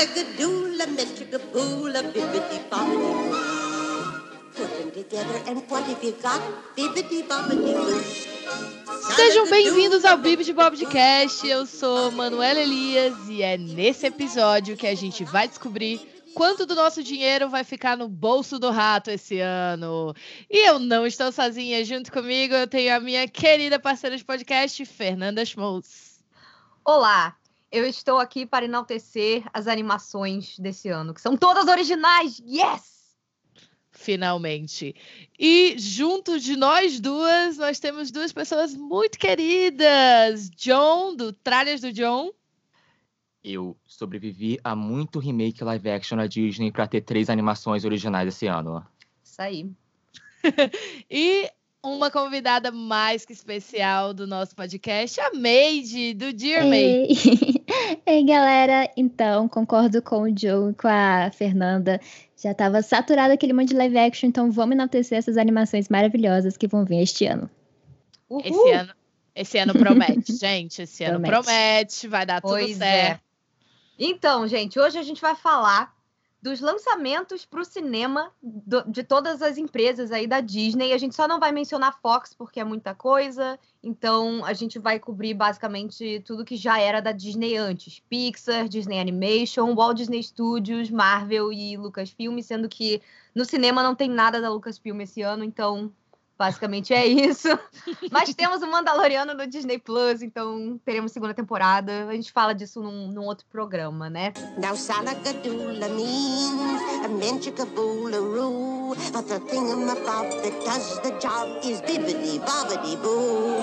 Bibbidi bobbidi boo. Put them together and what have you got? Bibbidi bobbidi boo. Sejam bem-vindos ao Bibi de Bobcast. Eu sou Manuela Elias e é nesse episódio que a gente vai descobrir quanto do nosso dinheiro vai ficar no bolso do rato esse ano. E eu não estou sozinha. Junto comigo eu tenho a minha querida parceira de podcast, Fernanda Schmoltz. Olá, eu estou aqui para enaltecer as animações desse ano, que são todas originais. Yes! Finalmente. E junto de nós duas, nós temos duas pessoas muito queridas. John, do Tralhas do John. Eu sobrevivi a muito remake live action na Disney para ter três animações originais esse ano. Isso aí. e uma convidada mais que especial do nosso podcast, a Made, do Dear May. Ei. Ei, galera. Então, concordo com o Joe e com a Fernanda. Já estava saturado aquele monte de live action, então vamos enaltecer essas animações maravilhosas que vão vir este ano. Uhul. Esse ano, esse ano promete, gente. Esse ano Promete. promete, vai dar tudo Pois certo. é. Então, gente, hoje a gente vai falar dos lançamentos para o cinema do- de todas as empresas aí da Disney. A gente só não vai mencionar Fox porque é muita coisa. Então, a gente vai cobrir basicamente tudo que já era da Disney antes: Pixar, Disney Animation, Walt Disney Studios, Marvel e Lucasfilm, sendo que no cinema não tem nada da Lucasfilm esse ano, então basicamente é isso. Mas temos o Mandaloriano no Disney Plus, então teremos segunda temporada. A gente fala disso num, num outro programa, né? Now salagadoola means a menchikaboola-roo. But the thingamabob that does the job is bibbidi bobbidi boo.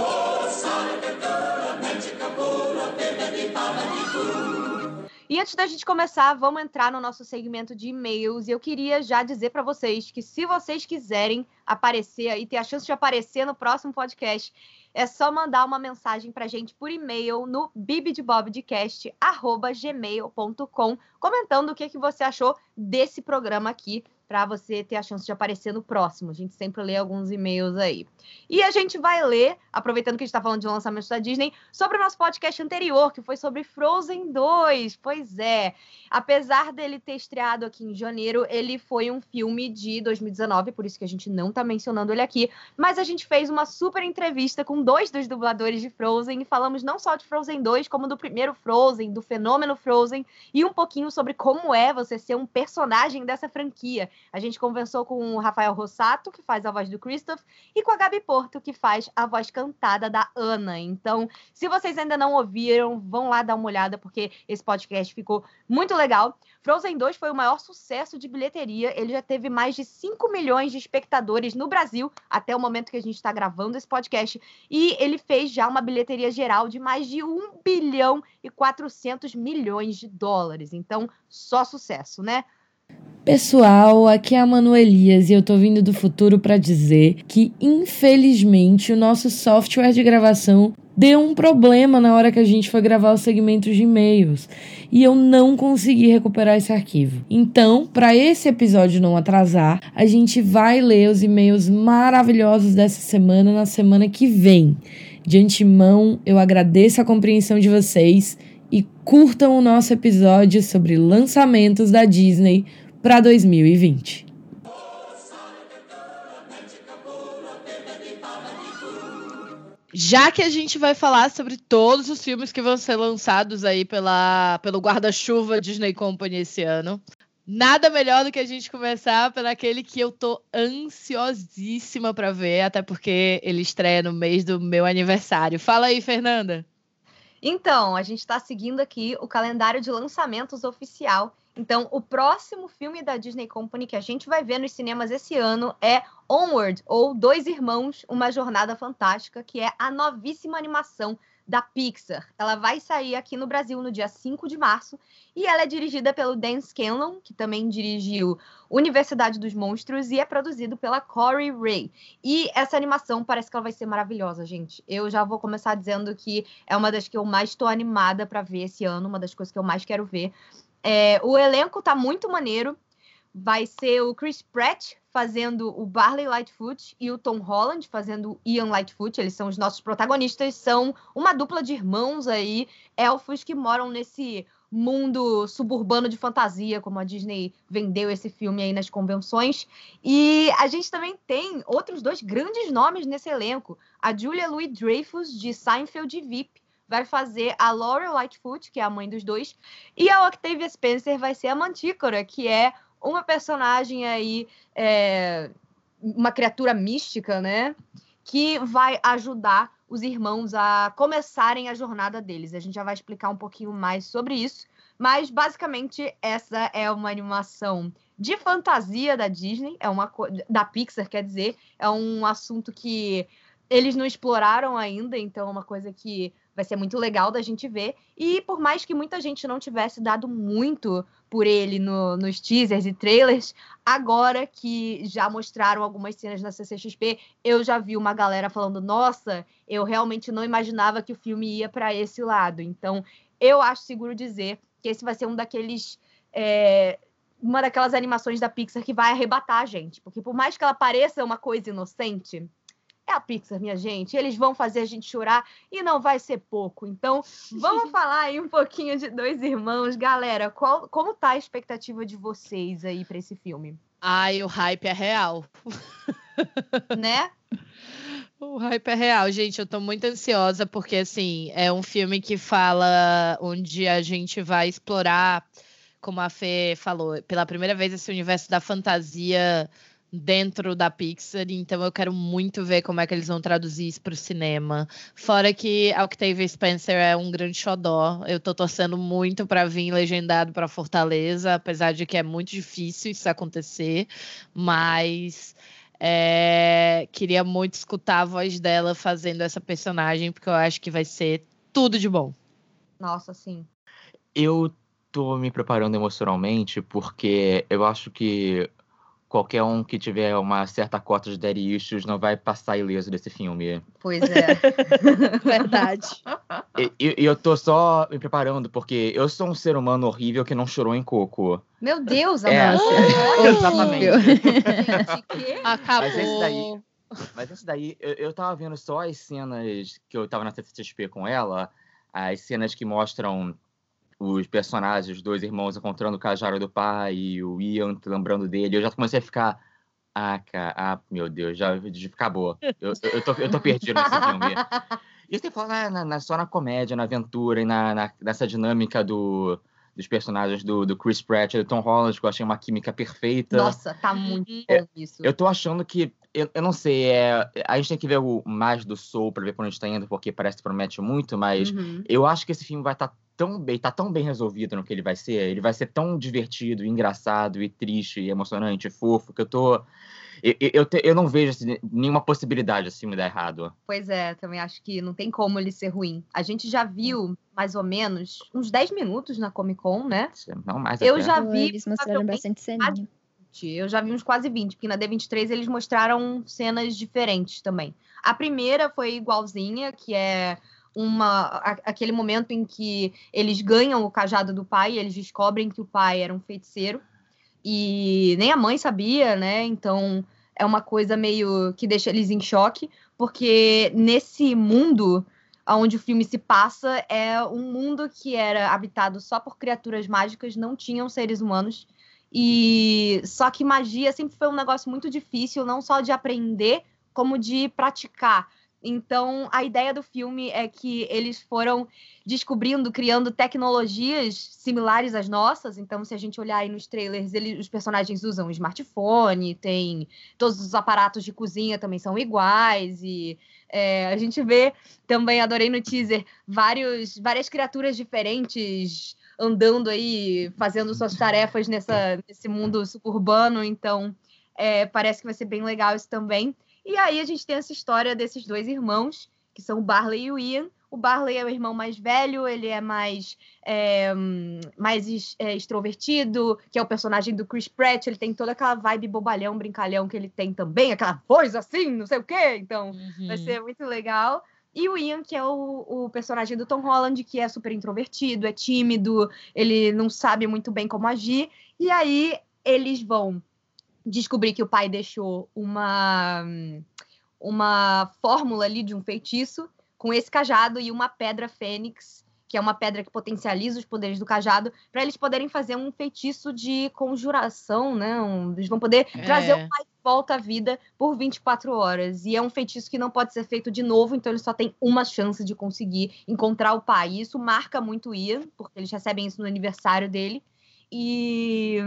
E antes da gente começar, vamos entrar no nosso segmento de e-mails. E eu queria já dizer para vocês que se vocês quiserem aparecer aí, ter a chance de aparecer no próximo podcast, é só mandar uma mensagem pra gente por e-mail no bibdebobcast@gmail.com, comentando o que, que você achou desse programa aqui, para você ter a chance de aparecer no próximo. A gente sempre lê alguns e-mails aí. E a gente vai ler, aproveitando que a gente está falando de lançamentos da Disney, sobre o nosso podcast anterior, que foi sobre Frozen 2. Pois é. Apesar dele ter estreado aqui em janeiro, ele foi um filme de 2019, por isso que a gente não tá mencionando ele aqui. Mas a gente fez uma super entrevista com dois dos dubladores de Frozen e falamos não só de Frozen 2, como do primeiro Frozen, do fenômeno Frozen, e um pouquinho sobre como é você ser um personagem dessa franquia. A gente conversou com o Rafael Rossato, que faz a voz do Christoph, e com a Gabi Porto, que faz a voz cantada da Ana. Então, se vocês ainda não ouviram, vão lá dar uma olhada, porque esse podcast ficou muito legal. Frozen 2 foi o maior sucesso de bilheteria. Ele já teve mais de 5 milhões de espectadores no Brasil, até o momento que a gente está gravando esse podcast. E ele fez já uma bilheteria geral de mais de 1 bilhão e 400 milhões de dólares. Então, só sucesso, né? Pessoal, aqui é a Manu Elias e eu tô vindo do futuro para dizer que infelizmente o nosso software de gravação deu um problema na hora que a gente foi gravar os segmentos de e-mails e eu não consegui recuperar esse arquivo. Então, para esse episódio não atrasar, a gente vai ler os e-mails maravilhosos dessa semana na semana que vem. De antemão, eu agradeço a compreensão de vocês e curtam o nosso episódio sobre lançamentos da Disney para 2020. Já que a gente vai falar sobre todos os filmes que vão ser lançados aí pela, pelo guarda-chuva Disney Company esse ano, nada melhor do que a gente começar pelo aquele que eu tô ansiosíssima para ver, até porque ele estreia no mês do meu aniversário. Fala aí, Fernanda. Então, a gente está seguindo aqui o calendário de lançamentos oficial. Então, o próximo filme da Disney Company que a gente vai ver nos cinemas esse ano é Onward, ou Dois Irmãos, Uma Jornada Fantástica, que é a novíssima animação da Pixar. Ela vai sair aqui no Brasil no dia 5 de março e ela é dirigida pelo Dan Scanlon, que também dirigiu Universidade dos Monstros e é produzido pela Corey Ray. E essa animação parece que ela vai ser maravilhosa, gente. Eu já vou começar dizendo que é uma das que eu mais estou animada para ver esse ano, uma das coisas que eu mais quero ver. É, o elenco tá muito maneiro. Vai ser o Chris Pratt fazendo o Barley Lightfoot e o Tom Holland fazendo o Ian Lightfoot. Eles são os nossos protagonistas. São uma dupla de irmãos aí, elfos que moram nesse mundo suburbano de fantasia, como a Disney vendeu esse filme aí nas convenções. E a gente também tem outros dois grandes nomes nesse elenco. A Julia Louis-Dreyfus, de Seinfeld e VIP, vai fazer a Laura Lightfoot, que é a mãe dos dois, e a Octavia Spencer vai ser a Mantícora, que é uma personagem aí, é, uma criatura mística, né? Que vai ajudar os irmãos a começarem a jornada deles. A gente já vai explicar um pouquinho mais sobre isso, mas basicamente essa é uma animação de fantasia da Disney, é uma da Pixar, quer dizer, é um assunto que eles não exploraram ainda, então é uma coisa que vai ser muito legal da gente ver. E por mais que muita gente não tivesse dado muito por ele no, nos teasers e trailers, agora que já mostraram algumas cenas na CCXP, eu já vi uma galera falando: nossa, eu realmente não imaginava que o filme ia para esse lado. Então, eu acho seguro dizer que esse vai ser um daqueles. É, uma daquelas animações da Pixar que vai arrebatar a gente. Porque por mais que ela pareça uma coisa inocente, é a Pixar, minha gente. Eles vão fazer a gente chorar e não vai ser pouco. Então, vamos falar aí um pouquinho de Dois Irmãos. Galera, qual, como tá a expectativa de vocês aí para esse filme? Ai, o hype é real. né? O hype é real, gente. Eu tô muito ansiosa porque, assim, é um filme que fala onde a gente vai explorar, como a Fê falou, pela primeira vez esse universo da fantasia dentro da Pixar, então eu quero muito ver como é que eles vão traduzir isso para o cinema. Fora que a Octavia Spencer é um grande xodó, eu tô torcendo muito para vir legendado para Fortaleza, apesar de que é muito difícil isso acontecer, mas é, queria muito escutar a voz dela fazendo essa personagem, porque eu acho que vai ser tudo de bom. Nossa, sim. Eu tô me preparando emocionalmente porque eu acho que qualquer um que tiver uma certa cota de daddy issues não vai passar ileso desse filme. Pois é. Verdade. E, e, eu tô só me preparando, porque eu sou um ser humano horrível que não chorou em coco. Meu Deus, É, Amanda. exatamente. Acabou. Mas esse daí, mas esse daí eu, eu tava vendo só as cenas que eu tava na CCXP com ela, as cenas que mostram os personagens, os dois irmãos encontrando o cajado do pai e o Ian lembrando dele, eu já comecei a ficar. Ah, cara, ah, meu Deus, já, acabou. Eu, eu, tô, eu tô perdido nesse filme. E você fala na, na, só na comédia, na aventura e na, na, nessa dinâmica do, dos personagens do, do Chris Pratt e do Tom Holland, que eu achei uma química perfeita. Nossa, tá muito bom isso. Eu tô achando que. Eu, eu não sei, é, a gente tem que ver o mais do Soul pra ver pra onde a gente tá indo, porque parece que promete muito, mas Uhum. eu acho que esse filme vai estar tão bem, tá tão bem resolvido no que ele vai ser. Ele vai ser tão divertido, engraçado, e triste, e emocionante, e fofo, que eu tô. Eu, eu, te- eu não vejo assim, nenhuma possibilidade desse filme dar errado. Pois é, também acho que não tem como ele ser ruim. A gente já viu, mais ou menos, uns 10 minutos na Comic Con, né? Não mais Eu até. já vi, Eles mostraram bastante ceninha. Eu já vi uns quase 20, porque na D23 eles mostraram cenas diferentes também. A primeira foi igualzinha, que é uma a- aquele momento em que eles ganham o cajado do pai, eles descobrem que o pai era um feiticeiro e nem a mãe sabia, né? Então é uma coisa meio que deixa eles em choque, porque nesse mundo onde o filme se passa é um mundo que era habitado só por criaturas mágicas, não tinham seres humanos. E só que magia sempre foi um negócio muito difícil, não só de aprender, como de praticar. Então, a ideia do filme é que eles foram descobrindo, criando tecnologias similares às nossas. Então, se a gente olhar aí nos trailers, eles, os personagens usam smartphone, tem todos os aparatos de cozinha também são iguais e é, a gente vê também, adorei no teaser, vários, várias criaturas diferentes andando aí, fazendo suas tarefas nessa, nesse mundo suburbano. Então, é, parece que vai ser bem legal isso também. E aí a gente tem essa história desses dois irmãos, que são o Barley e o Ian. O Barley é o irmão mais velho, ele é mais, é, mais é, extrovertido, que é o personagem do Chris Pratt. Ele tem toda aquela vibe bobalhão, brincalhão que ele tem também, aquela voz assim, não sei o quê. Então, Uhum. vai ser muito legal. E o Ian, que é o, o personagem do Tom Holland, que é super introvertido, é tímido, ele não sabe muito bem como agir. E aí eles vão descobrir que o pai deixou uma, uma fórmula ali de um feitiço com esse cajado e uma pedra fênix que é uma pedra que potencializa os poderes do cajado, para eles poderem fazer um feitiço de conjuração, né? Um, eles vão poder É. trazer o pai de volta à vida por 24 horas. E é um feitiço que não pode ser feito de novo, então eles só têm uma chance de conseguir encontrar o pai. E isso marca muito o Ian, porque eles recebem isso no aniversário dele. E.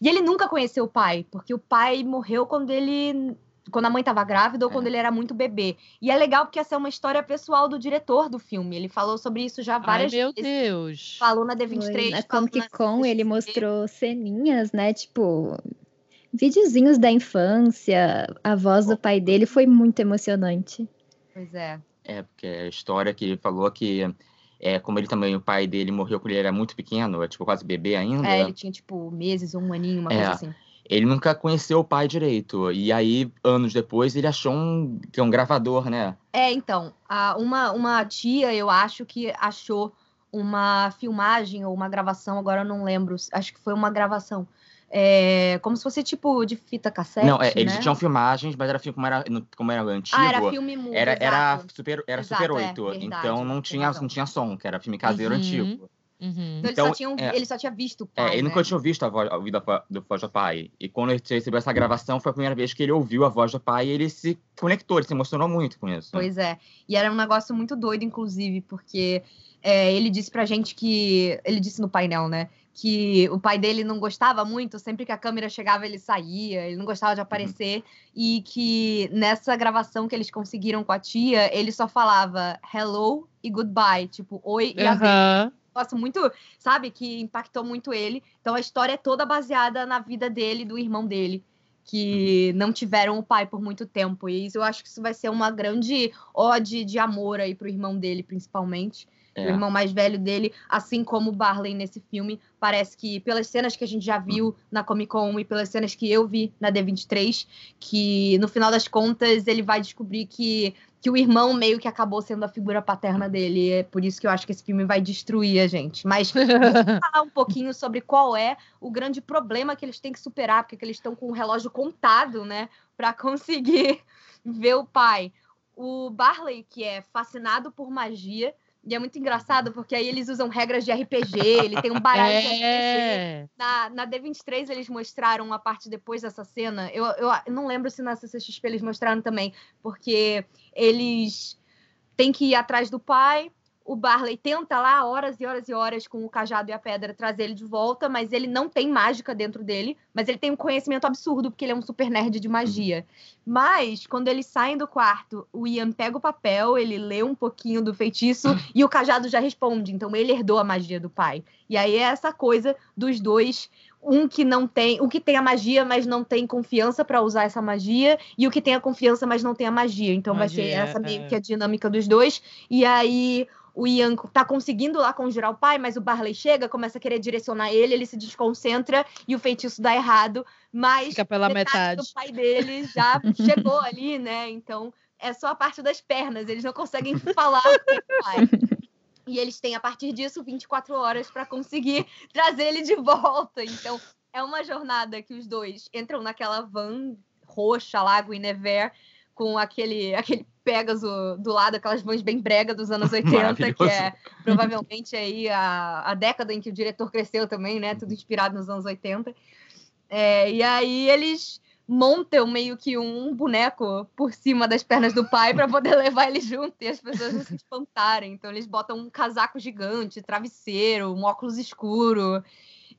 E ele nunca conheceu o pai, porque o pai morreu quando ele. Quando a mãe estava grávida ou É. quando ele era muito bebê. E é legal porque essa é uma história pessoal do diretor do filme. Ele falou sobre isso já Ai, várias meu vezes. Deus. Falou na Foi D23. Na falou Comic na Con ele mostrou ceninhas, né? Tipo, videozinhos da infância, a voz do pai dele foi muito emocionante. Pois é. É, porque a história que ele falou que, é, como ele também, o pai dele morreu quando ele era muito pequeno, é, tipo, quase bebê ainda. É, ele tinha, tipo, meses ou um aninho, uma É. coisa assim. Ele nunca conheceu o pai direito. E aí, anos depois, ele achou um, que é um gravador, né? É, então, uma, uma tia, eu acho que achou uma filmagem ou uma gravação, agora eu não lembro, acho que foi uma gravação. É, como se fosse tipo de fita cassete. não, é, eles né? tinham filmagens, mas era filme como era, como era antigo. Ah, era filme mudo. era, era super, era Exato, super é, 8. verdade, então não tinha, razão. não tinha som, que era filme caseiro Uhum. antigo. Uhum. Então, Então, ele, só tinha, é. ele só tinha visto o É, pai, ele né? nunca tinha ouvido a voz a vida do Voz do Pai. E quando ele recebeu essa gravação, foi a primeira vez que ele ouviu a voz do pai e ele se conectou, ele se emocionou muito com isso. Pois é. E era um negócio muito doido, inclusive, porque é, ele disse pra gente que. Ele disse no painel, né? Que o pai dele não gostava muito, sempre que a câmera chegava, ele saía, ele não gostava de aparecer. E que nessa gravação que eles conseguiram com a tia, ele só falava hello e goodbye. Tipo, oi e adeus. Aham. negócio muito, sabe, que impactou muito ele. Então a história é toda baseada na vida dele e do irmão dele, que não tiveram o pai por muito tempo. E isso eu acho que isso vai ser uma grande ode de amor aí pro irmão dele, principalmente. É. O irmão mais velho dele, assim como o Barley nesse filme, parece que pelas cenas que a gente já viu na Comic Con e pelas cenas que eu vi na D23, que no final das contas ele vai descobrir que, que o irmão meio que acabou sendo a figura paterna dele. É por isso que eu acho que esse filme vai destruir a gente. Mas vamos falar um pouquinho sobre qual é o grande problema que eles têm que superar, porque eles estão com o relógio contado, né, para conseguir ver o pai. O Barley, que é fascinado por magia, e é muito engraçado, porque aí eles usam regras de RPG, ele tem um baralho de RPG. É. Na, na D23 eles mostraram a parte depois dessa cena. Eu, eu não lembro se na CCXP eles mostraram também, porque eles têm que ir atrás do pai. O Barley tenta lá horas e horas e horas com o cajado e a pedra trazer ele de volta, mas ele não tem mágica dentro dele, mas ele tem um conhecimento absurdo porque ele é um super nerd de magia. Mas quando eles saem do quarto, o Ian pega o papel, ele lê um pouquinho do feitiço e o cajado já responde. Então ele herdou a magia do pai. E aí é essa coisa dos dois um que não tem, o que tem a magia, mas não tem confiança para usar essa magia, e o que tem a confiança, mas não tem a magia. Então vai ser Magia, essa meio é. que a dinâmica dos dois. E aí o Ian tá conseguindo lá conjurar o pai, mas o Barley chega, começa a querer direcionar ele, ele se desconcentra e o feitiço dá errado, mas Fica pela metade metade. do pai dele já chegou ali, né? Então é só a parte das pernas, eles não conseguem falar com o pai. E eles têm, a partir disso, 24 horas para conseguir trazer ele de volta. Então, é uma jornada que os dois entram naquela van roxa lá, Guinevere, com aquele, aquele Pegasus do lado, aquelas vans bem brega dos anos 80, que é provavelmente aí a, a década em que o diretor cresceu também, né? Tudo inspirado nos anos 80. É, e aí eles montam meio que um boneco por cima das pernas do pai para poder levar ele junto e as pessoas não se espantarem. Então eles botam um casaco gigante, travesseiro, um óculos escuro.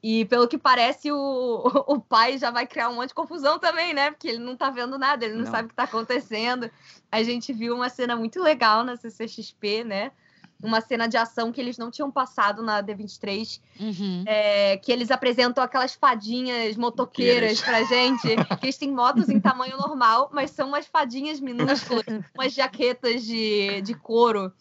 E pelo que parece, o, o pai já vai criar um monte de confusão também, né? Porque ele não tá vendo nada, ele não, Não. sabe o que tá acontecendo. A gente viu uma cena muito legal na CCXP, né? Uma cena de ação que eles não tinham passado na D23 Uhum. é, que eles apresentam aquelas fadinhas motoqueiras pra gente, que eles têm motos em tamanho normal, mas são umas fadinhas minúsculas, umas jaquetas de, de couro,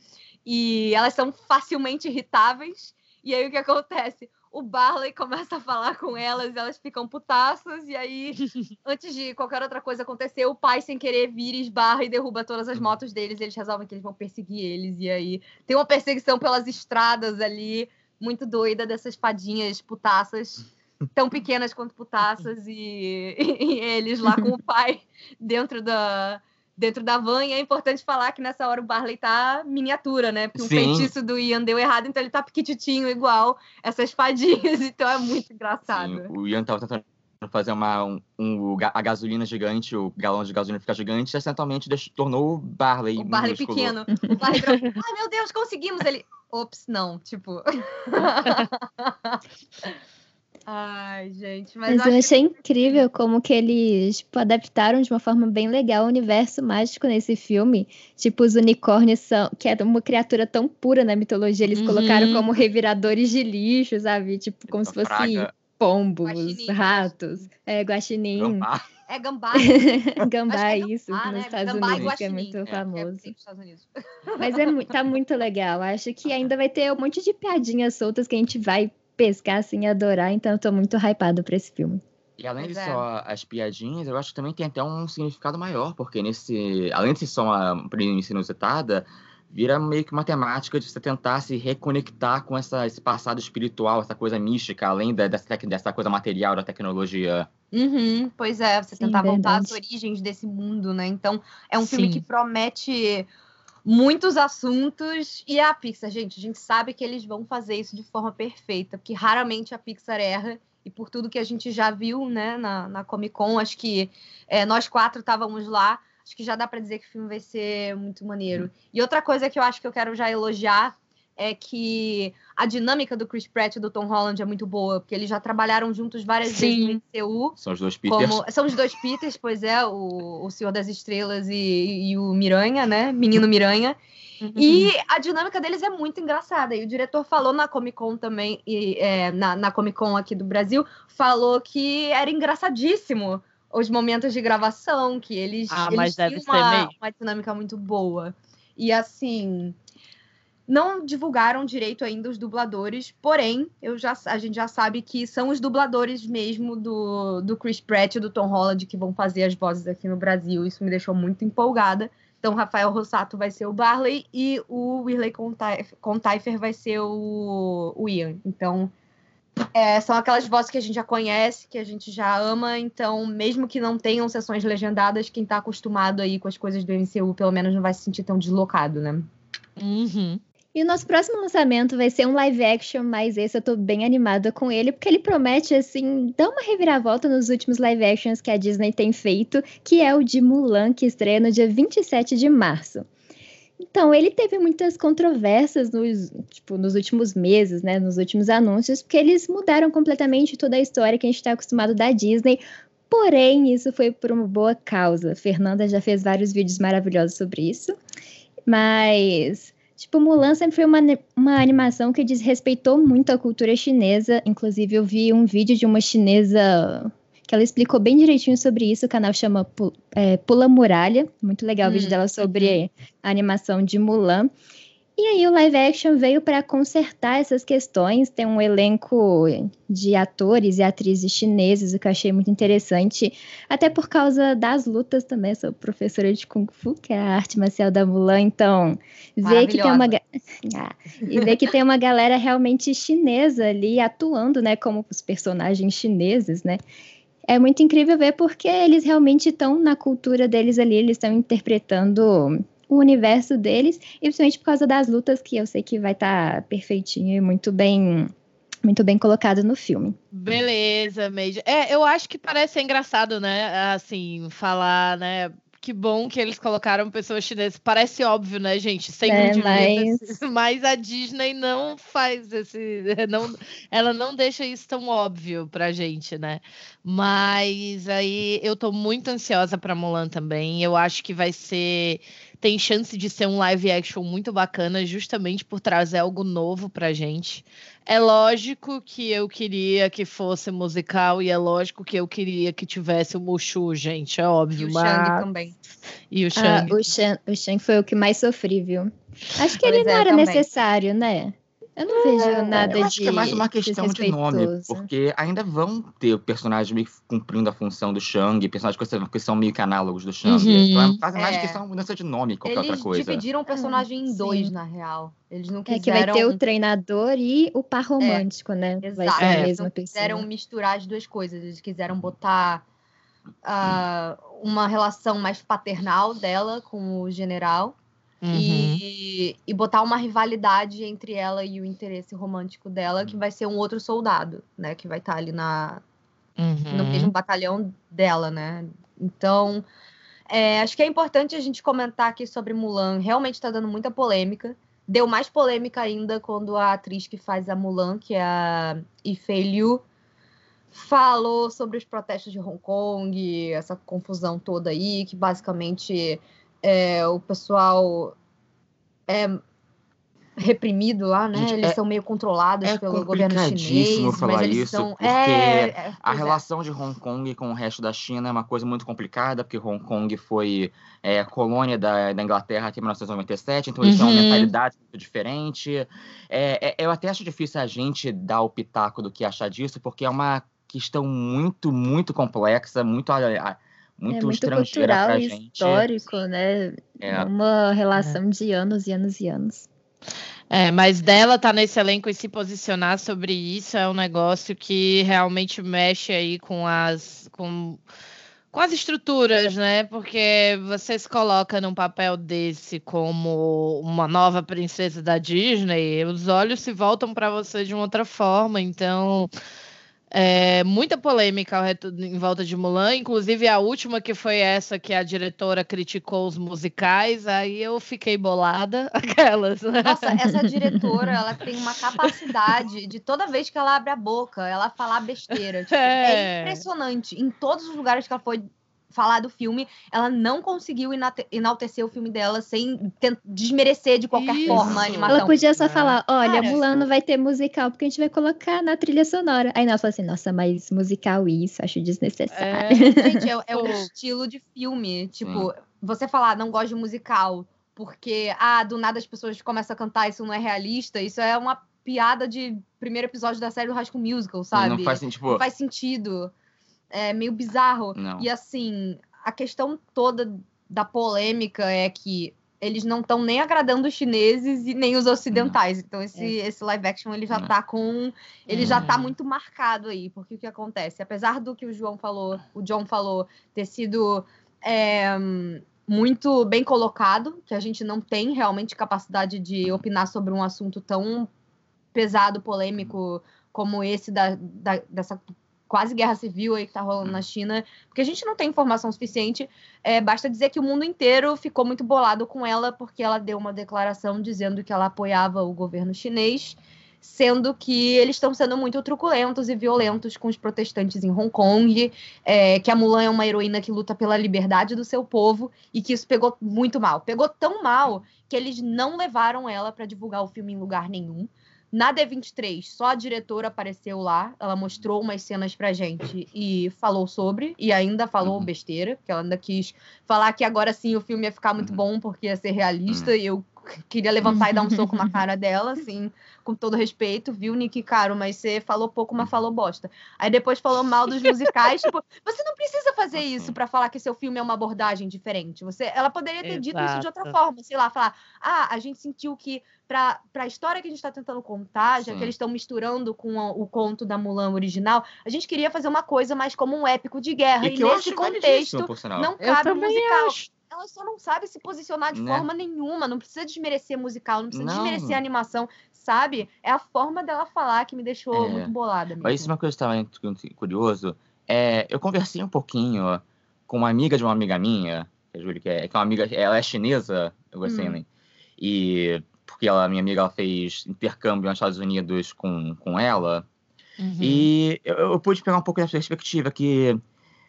e elas são facilmente irritáveis. E aí o que acontece? O Barley começa a falar com elas, elas ficam putaças, e aí, antes de qualquer outra coisa acontecer, o pai, sem querer, vira, esbarra e derruba todas as motos deles, e eles resolvem que eles vão perseguir eles, e aí tem uma perseguição pelas estradas ali, muito doida dessas fadinhas putaças, tão pequenas quanto putaças, e, e eles lá com o pai dentro da, dentro da van. E é importante falar que nessa hora o Barley tá miniatura, né? Porque o Sim. feitiço do Ian deu errado, então ele tá piquititinho igual essas fadinhas. Então é muito engraçado. Sim, o Ian tava tentando fazer uma, um, um- a gasolina gigante, o galão de gasolina ficar gigante, e acidentalmente tornou o Barley O Barley pequeno. O Barley virou, ai meu Deus, conseguimos! Ele, ops, não, tipo... ai, gente, mas, Mas eu eu acho que- achei incrível como que eles tipo, adaptaram de uma forma bem legal o universo mágico nesse filme. Tipo, os unicórnios são, que é uma criatura tão pura na mitologia, eles Uhum. colocaram como reviradores de lixo, sabe? Tipo, como se fosse Praga, pombos, Guaxinim. ratos, é, guaxinim, gambá. É gambá. gambá, Acho que é isso, gambá, nos né? Estados Gambá Unidos, que é guaxinim. muito É, famoso. nos Estados Unidos. Mas é, tá muito legal. Acho que ainda vai ter um monte de piadinhas soltas que a gente vai pescar assim e adorar, então eu tô muito hypado pra esse filme. E além Pois de é. só as piadinhas, eu acho que também tem até um significado maior, porque nesse, além de ser só uma premissa inusitada, vira meio que uma temática de você tentar se reconectar com essa, esse passado espiritual, essa coisa mística, além da- dessa, dessa coisa material da tecnologia. Uhum, pois é, você Sim, tentar voltar às verdade. origens desse mundo, né? Então, é um filme Sim. que promete muitos assuntos. E a Pixar, gente, a gente sabe que eles vão fazer isso de forma perfeita, porque raramente a Pixar erra. E por tudo que a gente já viu, né, na, na Comic Con, acho que é, nós quatro estávamos lá. Acho que já dá pra dizer que o filme vai ser muito maneiro. E outra coisa que eu acho que eu quero já elogiar é que a dinâmica do Chris Pratt e do Tom Holland é muito boa, porque eles já trabalharam juntos várias vezes Sim. no MCU. São os dois Peters. Como, são os dois Peters, pois é, o, o Senhor das Estrelas e, e o Miranha, né? Menino Miranha. E a dinâmica deles é muito engraçada. E o diretor falou na Comic Con também, e, é, na, na Comic Con aqui do Brasil, falou que era engraçadíssimo os momentos de gravação, que eles, Ah, eles mas deve tinham uma, uma dinâmica muito boa. E assim. Não divulgaram direito ainda os dubladores, porém, eu já, a gente já sabe que são os dubladores mesmo do, do Chris Pratt e do Tom Holland que vão fazer as vozes aqui no Brasil. Isso me deixou muito empolgada. Então, Rafael Rossato vai ser o Barley e o Whirley Contaifer vai ser o, o Ian. Então, é, são aquelas vozes que a gente já conhece, que a gente já ama. Então, mesmo que não tenham sessões legendadas, quem tá acostumado aí com as coisas do MCU, pelo menos não vai se sentir tão deslocado, né? Uhum. E o nosso próximo lançamento vai ser um live action, mas esse eu tô bem animada com ele, porque ele promete, assim, dar uma reviravolta nos últimos live actions que a Disney tem feito, que é o de Mulan, que estreia no dia 27 de março. Então, ele teve muitas controvérsias nos, tipo, nos últimos meses, né, nos últimos anúncios, porque eles mudaram completamente toda a história que a gente está acostumado da Disney, porém, isso foi por uma boa causa. Fernanda já fez vários vídeos maravilhosos sobre isso, mas... Tipo, Mulan sempre foi uma, uma animação que desrespeitou muito a cultura chinesa. Inclusive, eu vi um vídeo de uma chinesa que ela explicou bem direitinho sobre isso. O canal chama Pu- é, Pula Muralha. Muito legal o vídeo Hum, dela sobre a animação de Mulan. E aí, o live action veio para consertar essas questões. Tem um elenco de atores e atrizes chineses, o que eu achei muito interessante. Até por causa das lutas também. Sou professora de Kung Fu, que é a arte marcial da Mulan. Então, ver que tem uma. Ah, e ver que tem uma galera realmente chinesa ali atuando, né? Como os personagens chineses, né? É muito incrível ver porque eles realmente estão na cultura deles ali, eles estão interpretando o universo deles, e principalmente por causa das lutas que eu sei que vai estar perfeitinho e muito bem muito bem colocado no filme. Beleza, Major. É, eu acho que parece engraçado, né? Assim, falar, né? Que bom que eles colocaram pessoas chinesas. Parece óbvio, né, gente? Sem É, dúvidas. Mas a Disney não faz esse. Não, ela não deixa isso tão óbvio pra gente, né? Mas aí eu tô muito ansiosa pra Mulan também. Eu acho que vai ser. Tem chance de ser um live action muito bacana, justamente por trazer algo novo pra gente. É lógico que eu queria que fosse musical e é lógico que eu queria que tivesse o Mushu, gente, é E óbvio. o mas... Shang também. E o Ah, Shang. o, Shang, o Shang foi o que mais sofri, viu? Acho que Pois ele não é, era também. necessário, né? Eu não vejo nada Eu acho de que é mais uma questão de nome, porque ainda vão ter personagens meio que cumprindo a função do Shang, personagens que são- meio que análogos do Shang. Uhum. Então é quase mais É. questão de mudança de nome que qualquer Eles outra coisa. dividiram o personagem em sim. dois, na real. Eles não É quiseram... que vai ter o treinador e o par romântico, né? Vai Exato. ser a É. mesma não pessoa. quiseram misturar as duas coisas. Eles quiseram botar uh, uma relação mais paternal dela com o general. Uhum. E, e botar uma rivalidade entre ela e o interesse romântico dela, que vai ser um outro soldado, né? Que vai estar tá ali na, uhum. no mesmo batalhão dela, né? Então, é, acho que é importante a gente comentar aqui sobre Mulan. Realmente está dando muita polêmica. Deu mais polêmica ainda quando a atriz que faz a Mulan, que é a Ifei Liu, falou sobre os protestos de Hong Kong, essa confusão toda aí, que basicamente é, o pessoal é reprimido lá, né? Gente, eles é, são meio controlados é pelo governo chinês. falar mas eles isso, são... porque é, é a é. relação de Hong Kong com o resto da China é uma coisa muito complicada, porque Hong Kong foi é, colônia da, da, Inglaterra até 1997, então eles uhum. têm uma uhum. mentalidade muito diferente. eu até acho difícil a gente dar o pitaco do que achar disso, porque é uma questão muito, muito complexa, muito muito, é muito cultural e histórico, né? É. Uma relação é. de anos e anos e anos. É, mas dela tá nesse elenco e se posicionar sobre isso é um negócio que realmente mexe aí com as com, com as estruturas, né? Porque você se coloca num papel desse como uma nova princesa da Disney, os olhos se voltam para você de uma outra forma, então é, muita polêmica em volta de Mulan, inclusive a última que foi essa que a diretora criticou os musicais, aí eu fiquei bolada, aquelas. Nossa, essa diretora, ela tem uma capacidade de toda vez que ela abre a boca, ela falar besteira. Tipo, é. é impressionante. Em todos os lugares que ela foi falar do filme, ela não conseguiu enaltecer o filme dela sem desmerecer de qualquer Isso. forma a animação. Ela podia só é. falar: olha, Cara, Mulan não vai ter musical porque a gente vai colocar na trilha sonora. Aí nós falamos assim: nossa, mas musical isso, acho desnecessário. É, gente, é, é o estilo de filme. Tipo, você falar, não gosto de musical porque, ah, do nada as pessoas começam a cantar, isso não é realista, isso é uma piada de primeiro episódio da série do High School Musical, sabe? Não faz, tipo... não faz sentido é meio bizarro. Não. E assim, a questão toda da polêmica é que eles não estão nem agradando os chineses e nem os ocidentais. Não. Então esse, é. esse live action ele já não. tá com ele já tá muito marcado aí, porque o que acontece, apesar do que o João falou, o John falou ter sido é, muito bem colocado, que a gente não tem realmente capacidade de opinar sobre um assunto tão pesado, polêmico como esse da, da dessa quase guerra civil aí que tá rolando na China, porque a gente não tem informação suficiente. É, basta dizer que o mundo inteiro ficou muito bolado com ela porque ela deu uma declaração dizendo que ela apoiava o governo chinês, sendo que eles estão sendo muito truculentos e violentos com os protestantes em Hong Kong, é, que a Mulan é uma heroína que luta pela liberdade do seu povo e que isso pegou muito mal. Pegou tão mal que eles não levaram ela para divulgar o filme em lugar nenhum. Na D23, só a diretora apareceu lá, ela mostrou umas cenas pra gente e falou sobre, e ainda falou uhum. besteira, que ela ainda quis falar que agora sim o filme ia ficar muito uhum. bom porque ia ser realista, uhum. e eu queria levantar e dar um soco na cara dela, assim, com todo respeito, viu, Nick Caro, mas você falou pouco, mas falou bosta. Aí depois falou mal dos musicais, tipo, você não precisa fazer isso para falar que seu filme é uma abordagem diferente. Você, ela poderia ter Exato. dito isso de outra forma, sei lá, falar, ah, a gente sentiu que para a história que a gente está tentando contar, já Sim. que eles estão misturando com o, o, conto da Mulan original, a gente queria fazer uma coisa mais como um épico de guerra. E, e nesse contexto, não cabe musical. Acho ela só não sabe se posicionar de né? forma nenhuma, não precisa desmerecer musical, não precisa não. desmerecer animação, sabe? É a forma dela falar que me deixou é. muito bolada. Mesmo. Mas isso é uma coisa que eu estava curioso. É, eu conversei um pouquinho com uma amiga de uma amiga minha, que a Júlia, que é, que é uma amiga, ela é chinesa, eu gostei, hum. né? E porque ela, minha amiga, ela fez intercâmbio nos Estados Unidos com, com ela. Uhum. E eu, eu pude pegar um pouco dessa perspectiva que,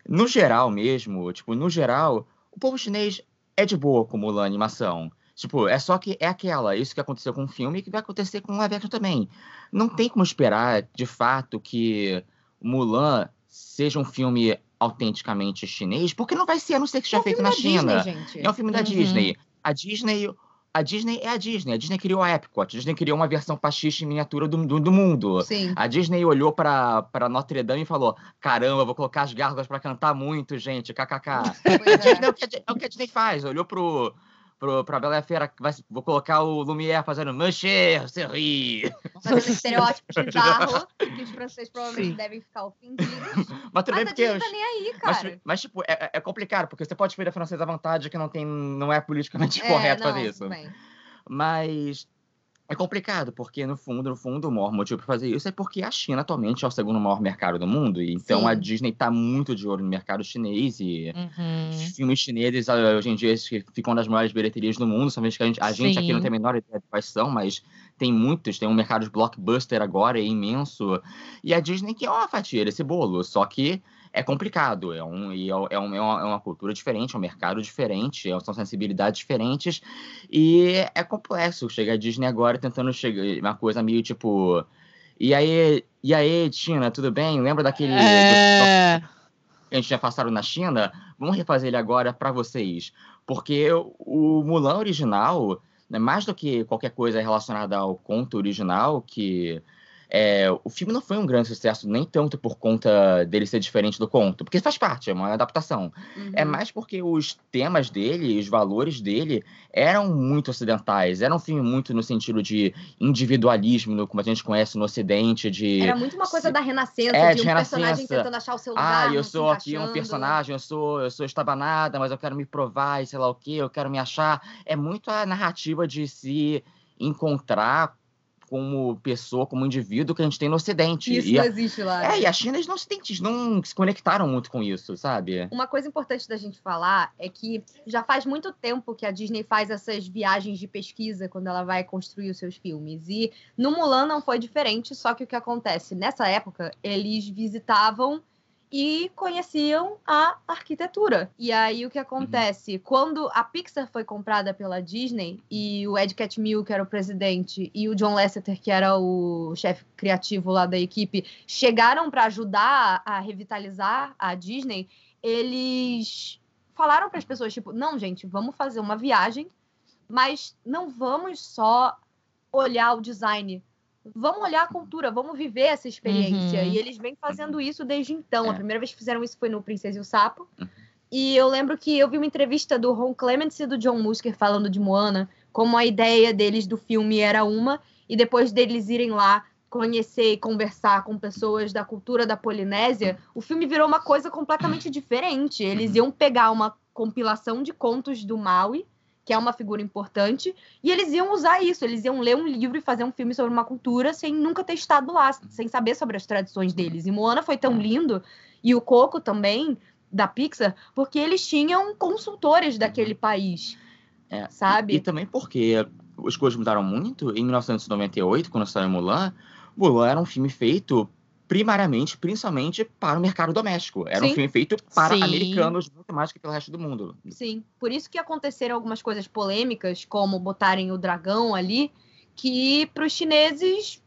no geral mesmo, tipo, no geral, o povo chinês é de boa com Mulan animação. Tipo, é só que é aquela, isso que aconteceu com o filme e que vai acontecer com o live action também. Não tem como esperar, de fato, que Mulan seja um filme autenticamente chinês, porque não vai ser, a não ser que seja é feito na China. Disney, é um filme da uhum. Disney. A Disney a Disney é a Disney. A Disney criou a Epcot. A Disney criou uma versão pastiche em miniatura do, do, do mundo. Sim. A Disney olhou para Notre Dame e falou: caramba, vou colocar as gárgulas para cantar muito, gente. KKK. É. É o, que a, é o que a Disney faz. Olhou pro pro, pra Bela e a Fera, vai, vou colocar o Lumière fazendo Mancher, você ri. Fazendo estereótipos bizarro, que os franceses provavelmente Sim. devem ficar ofendidos. Mas também Mas a porque. Os- tá nem aí, Mas, cara. mas, tipo, é, é complicado, porque você pode ver a francesa à vontade que não tem. não é politicamente É, correto não, fazer isso. bem. Mas é complicado, porque no fundo, no fundo, o maior motivo para fazer isso é porque a China atualmente é o segundo maior mercado do mundo. E então Sim. a Disney tá muito de olho no mercado chinês e Uhum. filmes chineses ah, hoje em dia ficam das maiores bilheterias do mundo. Somente que a gente, a gente aqui não tem a menor ideia de quais são, mas tem muitos. Tem um mercado de blockbuster agora, é imenso. E a Disney que é uma fatia desse bolo, só que é complicado, é, um, e é, é um- é uma, é uma cultura diferente, é um mercado diferente, é- são sensibilidades diferentes, e é complexo. Chega a Disney agora tentando chegar, uma coisa meio tipo. E aí, e aí, Tina, tudo bem? Lembra daquele. do- É... que a gente tinha passado na China, vamos refazer ele agora para vocês. Porque o Mulan original, né, mais do que qualquer coisa relacionada ao conto original, que é, o filme não foi um grande sucesso, nem tanto por conta dele ser diferente do conto, porque faz parte, é uma adaptação. É Uhum. mais porque os temas dele, os valores dele, eram muito ocidentais. Era um filme muito no sentido de individualismo, como a gente conhece no Ocidente, de. Era muito uma coisa se- da renascença, É, de um de personagem renascença. tentando achar o seu lugar. Ah, eu sou aqui um personagem, eu sou, eu sou estabanada, mas eu quero me provar e sei lá o que, eu quero me achar. É muito a narrativa de se encontrar como pessoa, como indivíduo que a gente tem no Ocidente. Isso e não a, existe lá. é, e a China, eles não, eles não se conectaram muito com isso, sabe? Uma coisa importante da gente falar é que já faz muito tempo que a Disney faz essas viagens de pesquisa quando ela vai construir os seus filmes. E no Mulan não foi diferente, só que o que acontece? Nessa época, eles visitavam e conheciam a arquitetura. E aí o que acontece? Quando a Pixar foi comprada pela Disney e o Ed Catmull, que era o presidente, e o John Lasseter, que era o chefe criativo lá da equipe, chegaram para ajudar a revitalizar a Disney, eles falaram para as pessoas tipo, não, gente, vamos fazer uma viagem, mas não vamos só olhar o design. Vamos olhar a cultura, vamos viver essa experiência. Uhum. E eles vêm fazendo isso desde então. A É. primeira vez que fizeram isso foi no Princesa e o Sapo. E eu lembro que eu vi uma entrevista do Ron Clements e do John Musker falando de Moana, como a ideia deles do filme era uma, e depois deles irem lá conhecer e conversar com pessoas da cultura da Polinésia, o filme virou uma coisa completamente diferente. Eles iam pegar uma compilação de contos do Maui, que é uma figura importante, e eles iam usar isso, eles iam ler um livro e fazer um filme sobre uma cultura sem nunca ter estado lá, sem saber sobre as tradições deles. E Moana foi tão lindo, e o Coco também, da Pixar, porque eles tinham consultores daquele país, É, sabe? E também porque as coisas mudaram muito. Em 1998, quando saiu Mulan, Mulan era um filme feito primariamente, principalmente para o mercado doméstico. Era Sim. um filme feito para Sim. americanos muito mais que pelo resto do mundo. Sim, por isso que aconteceram algumas coisas polêmicas, como botarem o dragão ali, que para os chineses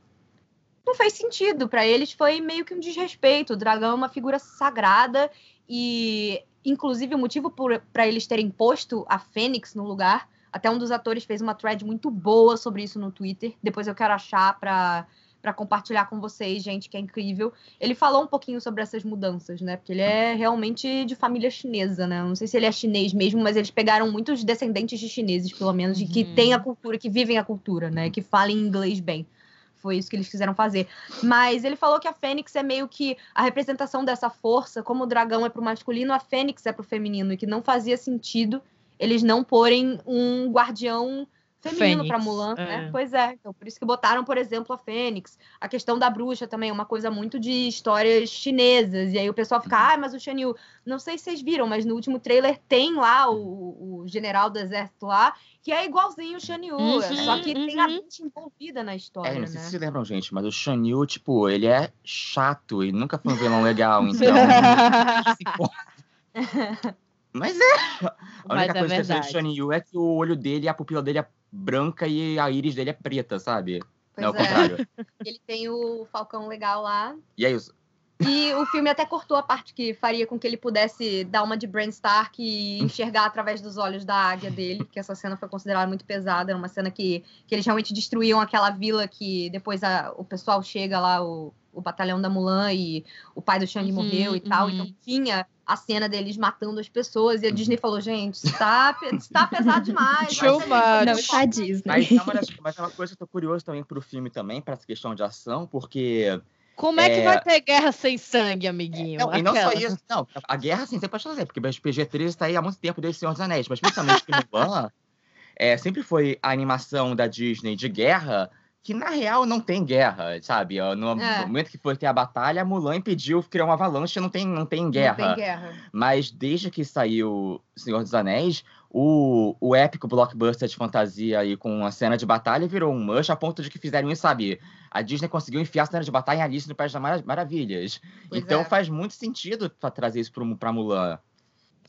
não fez sentido. Para eles foi meio que um desrespeito. O dragão é uma figura sagrada e, inclusive, o motivo para eles terem posto a Fênix no lugar. Até um dos atores fez uma thread muito boa sobre isso no Twitter. Depois eu quero achar para para compartilhar com vocês, gente, que é incrível. Ele falou um pouquinho sobre essas mudanças, né? Porque ele é realmente de família chinesa, né? Não sei se ele é chinês mesmo, mas eles pegaram muitos descendentes de chineses, pelo menos, de que Uhum. têm a cultura, que vivem a cultura, né? Que falem inglês bem. Foi isso que eles quiseram fazer. Mas ele falou que a Fênix é meio que a representação dessa força, como o dragão é pro masculino, a Fênix é pro feminino, e que não fazia sentido eles não porem um guardião feminino para Mulan, é. né? Pois é. Então, por isso que botaram, por exemplo, a Fênix. A questão da bruxa também é uma coisa muito de histórias chinesas. E aí o pessoal fica, ah, mas o Shan Yu... Não sei se vocês viram, mas no último trailer tem lá o, o general do exército lá, que é igualzinho o Shan Yu. Uhum, só que tem a uhum. mente envolvida na história, É, não né? sei se vocês lembram, gente, mas o Shan Yu, tipo, ele é chato e nunca foi um vilão legal, então. Mas é. A única é coisa que eu sei do. Shan Yu é que o olho dele, a pupila dele é branca e a íris dele é preta, sabe? Pois não, ao é. contrário. Ele tem o Falcão legal lá. E é isso. E o filme até cortou a parte que faria com que ele pudesse dar uma de Bran Stark e enxergar através dos olhos da águia dele, porque essa cena foi considerada muito pesada, era uma cena que, que eles realmente destruíam aquela vila que depois a, o pessoal chega lá, o, o batalhão da Mulan e o pai do Shang Uhum, morreu e tal, uhum. então tinha a cena deles matando as pessoas e a Disney falou, gente, isso tá, pe- isso tá pesado demais. Too much. muito Não, forte." tá Disney. Mas é, mas é uma coisa que eu tô curioso também pro filme também, pra essa questão de ação, porque. Como é que É. vai ter guerra sem sangue, amiguinho? Não, e não só isso. Não, a guerra, sim, você pode fazer, porque o PG-13 está aí há muito tempo desde Senhor dos Anéis, mas principalmente que Mulan é, sempre foi a animação da Disney de guerra, que na real não tem guerra, sabe? No É. momento que foi ter a batalha, a Mulan impediu criar uma avalanche, não tem, não tem guerra. Não tem guerra. Mas desde que saiu Senhor dos Anéis, o, o épico blockbuster de fantasia aí com a cena de batalha virou um mush a ponto de que fizeram isso, sabe? A Disney conseguiu enfiar a cena de batalha em Alice no País das Mara- Maravilhas. Pois então é. faz muito sentido trazer isso pro, pra Mulan.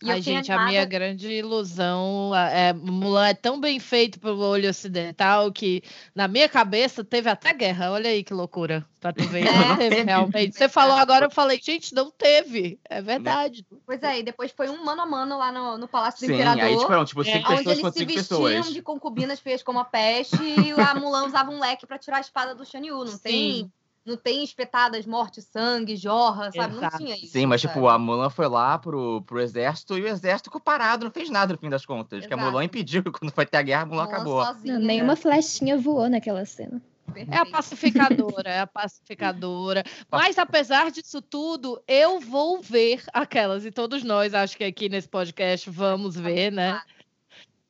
E Ai, gente, a animada- minha grande ilusão a- é Mulan é tão bem feito pelo olho ocidental que na minha cabeça teve até guerra. Olha aí que loucura. Pra tu ver. É. Não teve, realmente. Você falou agora, eu falei, gente, não teve. É verdade. Pois é, e depois foi um mano a mano lá no, no Palácio do Sim, Imperador. aí tipo, tipo É, cinco Onde pessoas eles contra se cinco vestiam pessoas. de concubinas feias como a peste e a Mulan usava um leque pra tirar a espada do Shan Yu. Não tem, Sim. Não tem espetadas, morte, sangue, jorra, sabe? Exato. Não tinha isso. Sim, mas sabe? tipo, a Mulan foi lá pro, pro exército e o exército ficou parado, não fez nada no fim das contas. Porque a Exato. Mulan impediu, quando foi ter a guerra, a Mulan, Mulan acabou. sozinha, Não, nenhuma flechinha voou naquela cena. É a pacificadora, é a pacificadora. Mas apesar disso tudo, eu vou ver aquelas. E todos nós, acho que aqui nesse podcast, vamos ver, né?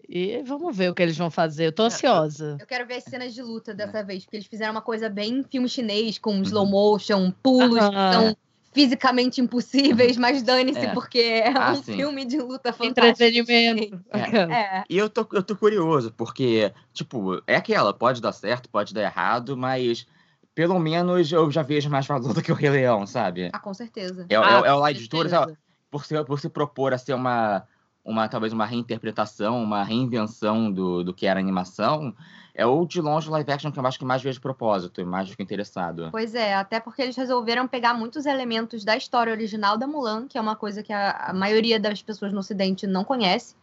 E vamos ver o que eles vão fazer. Eu tô ansiosa. Eu quero ver as cenas de luta É. dessa vez, porque eles fizeram uma coisa bem filme chinês, com Uhum. slow motion, pulos que são fisicamente impossíveis, mas dane-se, É. porque é Ah, um sim. filme de luta fantástico. Entretenimento. É. É, E eu tô, eu tô curioso, porque, tipo, é aquela, pode dar certo, pode dar errado, mas pelo menos eu já vejo mais valor do que o Rei Leão, sabe? ah, com certeza. É, é, Ah, é o com Light é- certeza. por, se, por se propor a ser uma, uma talvez uma reinterpretação, uma reinvenção do, do que era animação, é o de longe o live action que eu acho que mais vejo propósito, e mais fico interessado. Pois é, até porque eles resolveram pegar muitos elementos da história original da Mulan, que é uma coisa que a, a maioria das pessoas no Ocidente não conhece.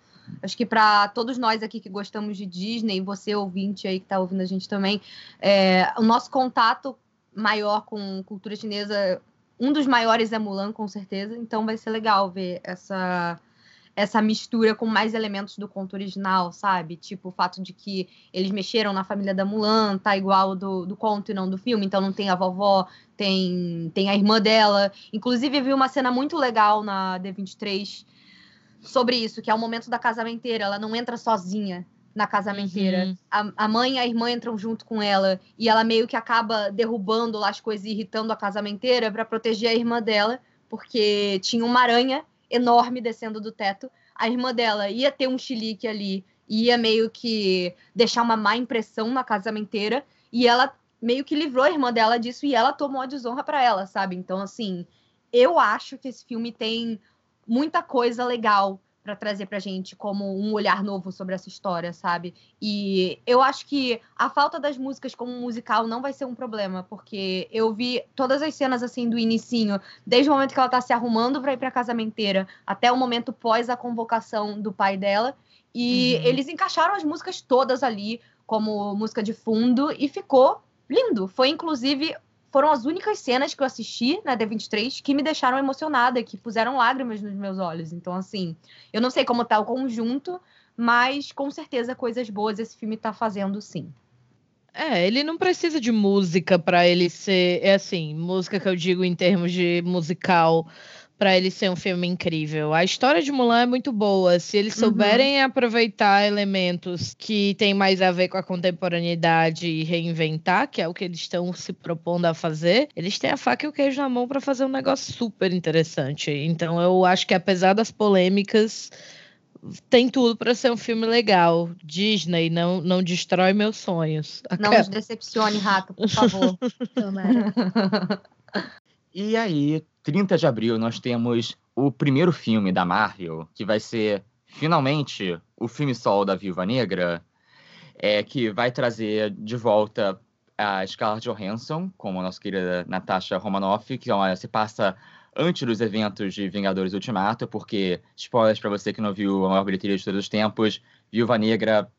Acho que para todos nós aqui que gostamos de Disney, você ouvinte aí que está ouvindo a gente também, é, o nosso contato maior com cultura chinesa, um dos maiores é Mulan, com certeza. Então vai ser legal ver essa essa mistura com mais elementos do conto original, sabe? Tipo o fato de que eles mexeram na família da Mulan, tá igual do, do conto e não do filme, então não tem a vovó, tem, tem a irmã dela. Inclusive, eu vi uma cena muito legal na D23 sobre isso, que é o momento da casamenteira. Ela não entra sozinha na casamenteira. Uhum. A, a mãe e a irmã entram junto com ela e ela meio que acaba derrubando lá as coisas e irritando a casamenteira para proteger a irmã dela, porque tinha uma aranha enorme descendo do teto. A irmã dela ia ter um chilique ali, ia meio que deixar uma má impressão na casamenteira e ela meio que livrou a irmã dela disso e ela tomou a desonra para ela, sabe? Então assim, eu acho que esse filme tem muita coisa legal para trazer pra gente como um olhar novo sobre essa história, sabe? E eu acho que a falta das músicas como musical não vai ser um problema, porque eu vi todas as cenas assim do inicinho, desde o momento que ela tá se arrumando para ir pra casamenteira até o momento pós a convocação do pai dela, e Uhum. eles encaixaram as músicas todas ali como música de fundo e ficou lindo. Foi inclusive foram as únicas cenas que eu assisti na D23 que me deixaram emocionada, que puseram lágrimas nos meus olhos. Então, assim, eu não sei como tá o conjunto, mas com certeza coisas boas esse filme tá fazendo sim. É, ele não precisa de música para ele ser, é assim, música que eu digo em termos de musical, para ele ser um filme incrível. A história de Mulan é muito boa. Se eles Uhum. souberem aproveitar elementos que têm mais a ver com a contemporaneidade e reinventar, que é o que eles estão se propondo a fazer, eles têm a faca e o queijo na mão para fazer um negócio super interessante. Então eu acho que apesar das polêmicas, tem tudo para ser um filme legal. Disney, não, não destrói meus sonhos. Não Aquela- nos decepcione, rato, por favor. E aí, 30 de abril, nós temos o primeiro filme da Marvel, que vai ser, finalmente, o filme solo da Viúva Negra, é, que vai trazer de volta a Scarlett Johansson, como a nossa querida Natasha Romanoff, que ó, se passa antes dos eventos de Vingadores Ultimato, porque, spoilers pra você que não viu a maior bilheteria de todos os tempos, Viúva Negra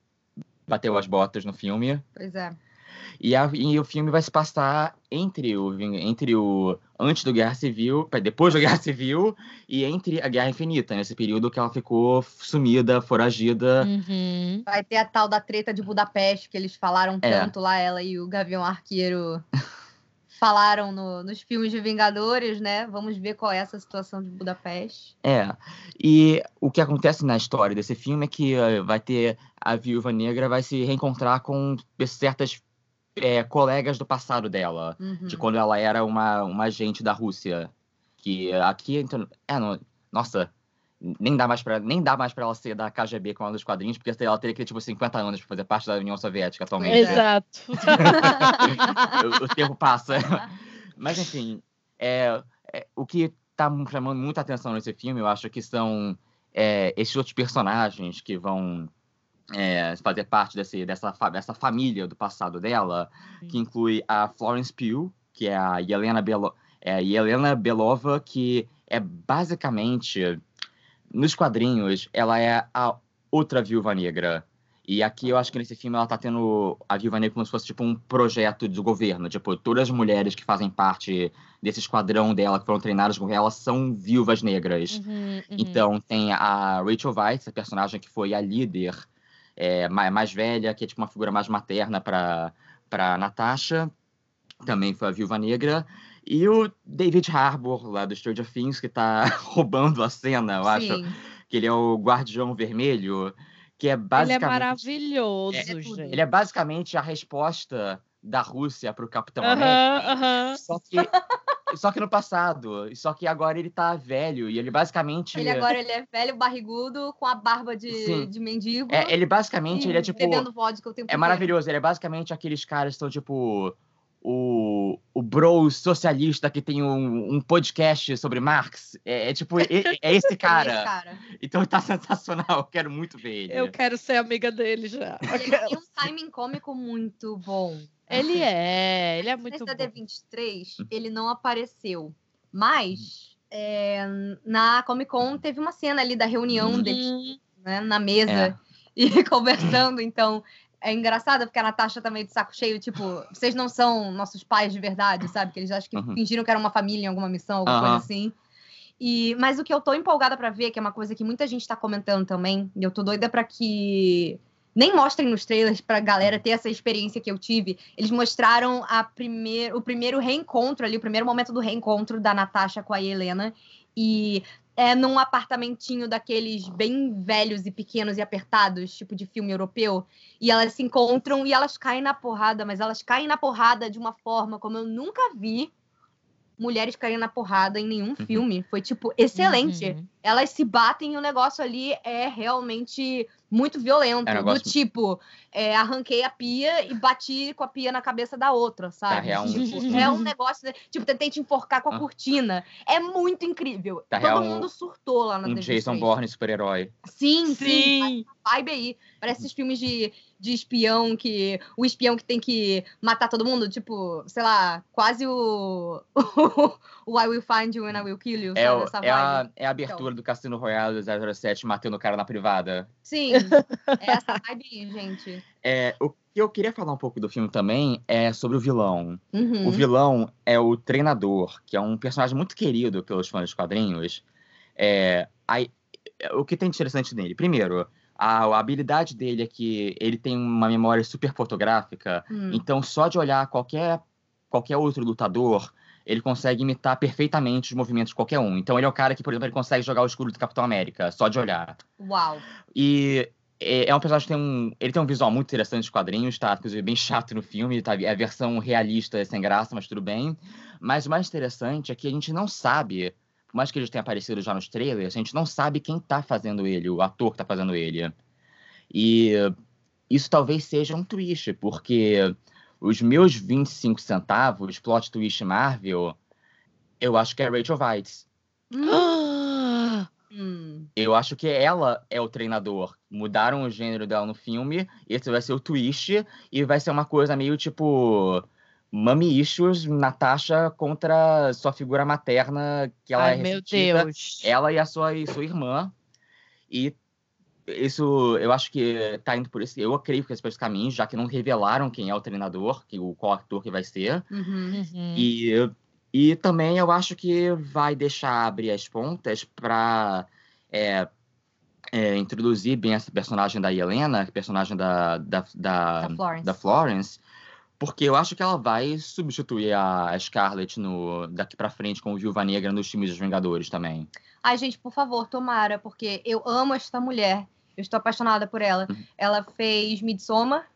bateu as botas no filme. Pois é. E, a- e o filme vai se passar entre o, entre o antes do Guerra Civil, depois da Guerra Civil e entre a Guerra Infinita, nesse período que ela ficou sumida, foragida. Uhum. Vai ter a tal da treta de Budapeste, que eles falaram É. tanto lá, ela e o Gavião Arqueiro falaram no- nos filmes de Vingadores, né? Vamos ver qual é essa situação de Budapeste. É. E o que acontece na história desse filme é que eh, vai ter a Viúva Negra vai se reencontrar com certas eh, colegas do passado dela, Uhum. de quando ela era uma, uma agente da Rússia, que aqui então, é, não- nossa, nem dá mais para nem dá mais para ela ser da KGB como ela dos quadrinhos, porque ela teria que ter tipo 50 anos para fazer parte da União Soviética atualmente. Pois é. Exato. o, o tempo passa. Mas, enfim, é, é, o que tá me chamando muita atenção nesse filme, eu acho que são é, esses outros personagens que vão é, fazer parte desse, dessa, dessa família do passado dela, que inclui a Florence Pugh, que é a Yelena, Belo, é a Yelena Belova, que é basicamente, nos quadrinhos, ela é a outra viúva negra. E aqui eu acho que nesse filme ela tá tendo a Viúva Negra como se fosse tipo um projeto do governo. Tipo, todas as mulheres que fazem parte desse esquadrão dela, que foram treinadas com ela, são viúvas negras. Uhum, uhum. Então tem a Rachel Weisz, a personagem que foi a líder é, ma- mais velha, que é tipo uma figura mais materna para para Natasha, também foi a Viúva Negra. E o David Harbour, lá do Stranger Things, que tá roubando a cena, eu acho. Sim. Que ele é o Guardião Vermelho, que é Ele é basicamente... maravilhoso, É gente. Ele é basicamente a resposta da Rússia pro Capitão América. Aham, aham. Só que, só que no passado. Só que agora ele tá velho e ele basicamente. Ele agora ele é velho, barrigudo, com a barba de, Sim. de mendigo. É, ele basicamente, ele é tipo. Bebendo vodka o tempo É maravilhoso. Ele é basicamente aqueles caras que são tipo. O, o bro socialista que tem um, um podcast sobre Marx. É, é tipo, é, é esse Esse cara. cara. Então tá sensacional. Eu quero muito ver ele. Eu quero ser amiga dele já. Ele tem um timing cômico muito bom. Ele é, ele é muito Nesse da bom. D23, ele não apareceu. Mas é, na Comic Con teve uma cena ali da reunião Uhum. deles Uhum. né, na mesa É. e conversando. Então, é engraçado porque a Natasha tá meio de saco cheio, tipo, vocês não são nossos pais de verdade, sabe? Que eles acham que Uhum. fingiram que era uma família em alguma missão, alguma Aham. coisa assim. E, mas o que eu tô empolgada pra ver, que é uma coisa que muita gente tá comentando também, e eu tô doida pra que nem mostrem nos trailers pra galera ter essa experiência que eu tive. Eles mostraram a primeir, o primeiro reencontro ali, o primeiro momento do reencontro da Natasha com a Helena. E é num apartamentinho daqueles bem velhos e pequenos e apertados, tipo de filme europeu. E elas se encontram e elas caem na porrada, mas elas caem na porrada de uma forma como eu nunca vi mulheres caírem na porrada em nenhum filme. Foi, tipo, excelente. Uhum. Elas se batem e o negócio ali é realmente muito violento. É um negócio- Do tipo, é, arranquei a pia e bati com a pia na cabeça da outra, sabe? real um- Tipo, é um negócio. de- Tipo, tentei te enforcar com a Ah. cortina. É muito incrível. Tá Todo real mundo surtou lá na Um D23. Jason Bourne super-herói. Sim, sim. Sim. Vibe aí. Parece esses filmes de, de espião que. O espião que tem que matar todo mundo. Tipo, sei lá, quase o. O, I Will Find You and I Will Kill You. É, sabe? o- é, a, é a abertura do Cassino Royale do 007 matando o cara na privada. Sim. É essa vibe gente. É, o que eu queria falar um pouco do filme também é sobre o vilão. Uhum. O vilão é o treinador, que é um personagem muito querido pelos fãs dos quadrinhos. É, aí, o que tem de interessante nele? Primeiro, a, a habilidade dele é que ele tem uma memória super fotográfica, Hum. então só de olhar qualquer, qualquer outro lutador, ele consegue imitar perfeitamente os movimentos de qualquer um. Então ele é o cara que, por exemplo, ele consegue jogar o escudo do Capitão América, só de olhar. Uau. E é é um personagem que tem um. Ele tem um visual muito interessante dos quadrinhos, tá? Inclusive bem chato no filme, tá? É a versão realista sem graça, mas tudo bem. Mas o mais interessante é que a gente não sabe, por mais que ele tenha aparecido já nos trailers, a gente não sabe quem tá fazendo ele, o ator que tá fazendo ele. E isso talvez seja um twist, porque os meus 25 centavos, plot twist Marvel, eu acho que é Rachel Weisz. Ah, Hum. eu acho que ela é o treinador. Mudaram o gênero dela no filme, esse vai ser o twist, e vai ser uma coisa meio tipo. Mami Issues, Natasha contra sua figura materna, que ela Ai, é meu. Deus. Ela e a sua, e sua irmã. E isso, eu acho que tá indo por isso. Eu creio que esse é esse caminho, já que não revelaram quem é o treinador, que, o, qual ator que vai ser. Uhum. Uhum. E, e também eu acho que vai deixar abrir as pontas para introduzir bem essa personagem da Helena, personagem da, da, da, Da Florence. da Florence, porque eu acho que ela vai substituir a Scarlett no, daqui pra frente com o Viúva Negra nos filmes dos Vingadores também. Ai, gente, por favor, tomara, porque eu amo esta mulher. Eu estou apaixonada por ela. Uhum. Ela fez Midsommar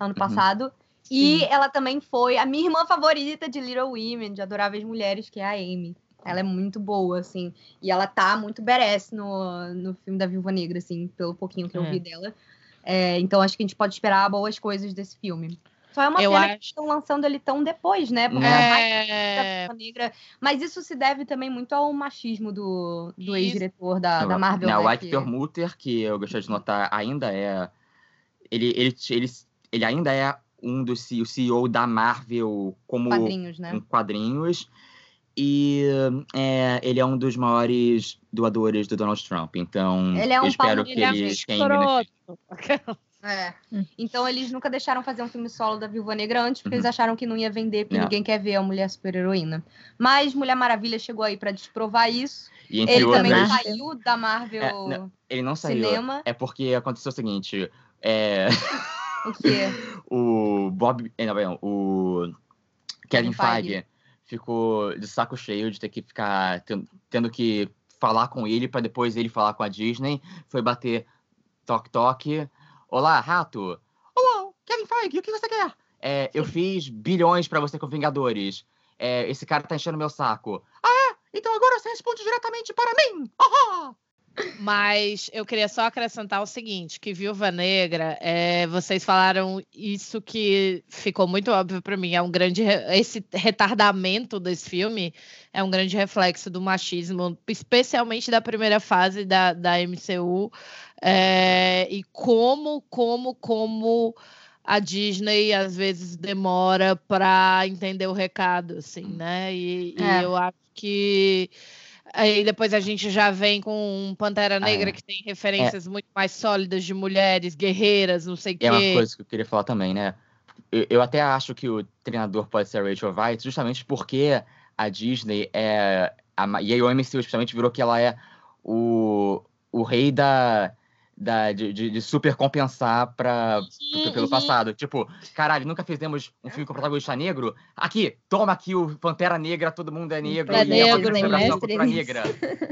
ano Uhum. passado. E ela também foi a minha irmã favorita de Little Women, de Adoráveis Mulheres, que é a Amy. Ela é muito boa, assim. E ela tá muito badass no, no filme da Viúva Negra, assim, pelo pouquinho que eu É. vi dela. É, então acho que a gente pode esperar boas coisas desse filme. Só é uma Eu pena que acho- estão lançando ele tão depois, né? Porque É. É, Negra. Mas isso se deve também muito ao machismo do, do ex-diretor da, da Marvel. Né, o Ike que- Perlmutter, que eu gostaria de notar, ainda é. Ele, ele, ele, ele ainda é um dos C- o CEO da Marvel como quadrinhos, né? em quadrinhos. E é, ele é um dos maiores doadores do Donald Trump. Então, Ele é um eu espero que ele é ele um benefício. escroto. É. Hum. Então eles nunca deixaram fazer um filme solo da Viúva Negra antes, porque Uhum. eles acharam que não ia vender, porque É. ninguém quer ver a mulher super-heroína. Mas Mulher Maravilha chegou aí pra desprovar isso. E Ele também outras, Marvel. saiu da Marvel É, não, ele não saiu. Cinema. É porque aconteceu o seguinte: é, O quê? o Bob. é, Não, não, o Kevin Feige. Feige ficou de saco cheio de ter que ficar ten- tendo que falar com ele para depois ele falar com a Disney. Foi bater toque toque. Olá, rato. Olá, Kevin Feige, o que você quer? É, eu fiz bilhões para você com Vingadores. É, esse cara tá enchendo meu saco. Ah, é? Então agora você responde diretamente para mim. Ahá! Mas eu queria só acrescentar o seguinte, que Viúva Negra, é, vocês falaram isso que ficou muito óbvio para mim, é um grande esse retardamento desse filme é um grande reflexo do machismo, especialmente da primeira fase da, da MCU é, e como como como a Disney às vezes demora para entender o recado, assim, né? E, e É. eu acho que Aí depois a gente já vem com Pantera Negra, é. que tem referências muito mais sólidas de mulheres, guerreiras, não sei o É uma quê. coisa que eu queria falar também, né? Eu, eu até acho que o treinador pode ser a Rachel Weisz, justamente porque a Disney é. A, e aí o MCU especialmente virou que ela é o, o rei da. Da de, de, de super compensar pra, Uhum, pelo uhum. passado. Tipo, caralho, nunca fizemos um filme com protagonista negro? Aqui, toma aqui o Pantera Negra, todo mundo é negro. É e é uma negro, mestre. cultura negra.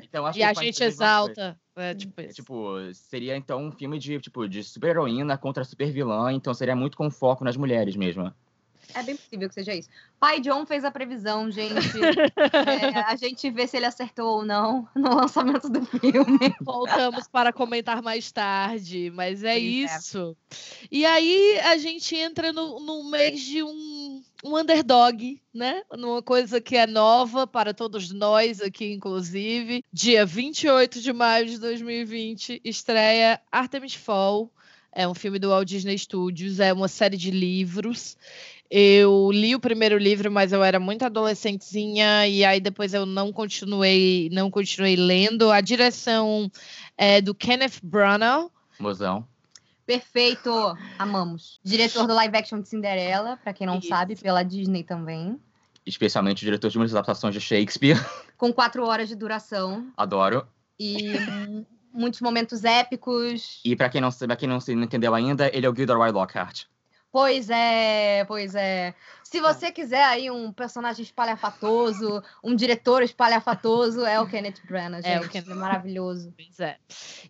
Então, acho E a que gente a coisa. exalta. É, tipo É, tipo, seria então um filme de, tipo, de super-heroína contra super-vilã, então seria muito com foco nas mulheres mesmo. É bem possível que seja isso. Pai John fez a previsão, gente. É, a gente vê se ele acertou ou não no lançamento do filme. Voltamos para comentar mais tarde, mas é Pois é. isso. E aí a gente entra no, no mês de um, um underdog, né? Numa coisa que é nova para todos nós aqui, inclusive. Dia 28 de maio de 2020, estreia Artemis Fall. É um filme do Walt Disney Studios, é uma série de livros. Eu li o primeiro livro, mas eu era muito adolescentezinha e aí depois eu não continuei, não continuei lendo. A direção é do Kenneth Branagh. Mozão. Perfeito! Amamos. Diretor do live action de Cinderela, pra quem não Isso. sabe, pela Disney também. Especialmente o diretor de muitas adaptações de Shakespeare. Com quatro horas de duração. Adoro. E muitos momentos épicos. E pra quem não sabe, quem não, se- entendeu ainda, ele é o Gilderoy Lockhart. Pois é, pois é. Se você quiser aí um personagem espalhafatoso, um diretor espalhafatoso, é o Kenneth Branagh, gente. É o Kenneth- é maravilhoso. Pois é.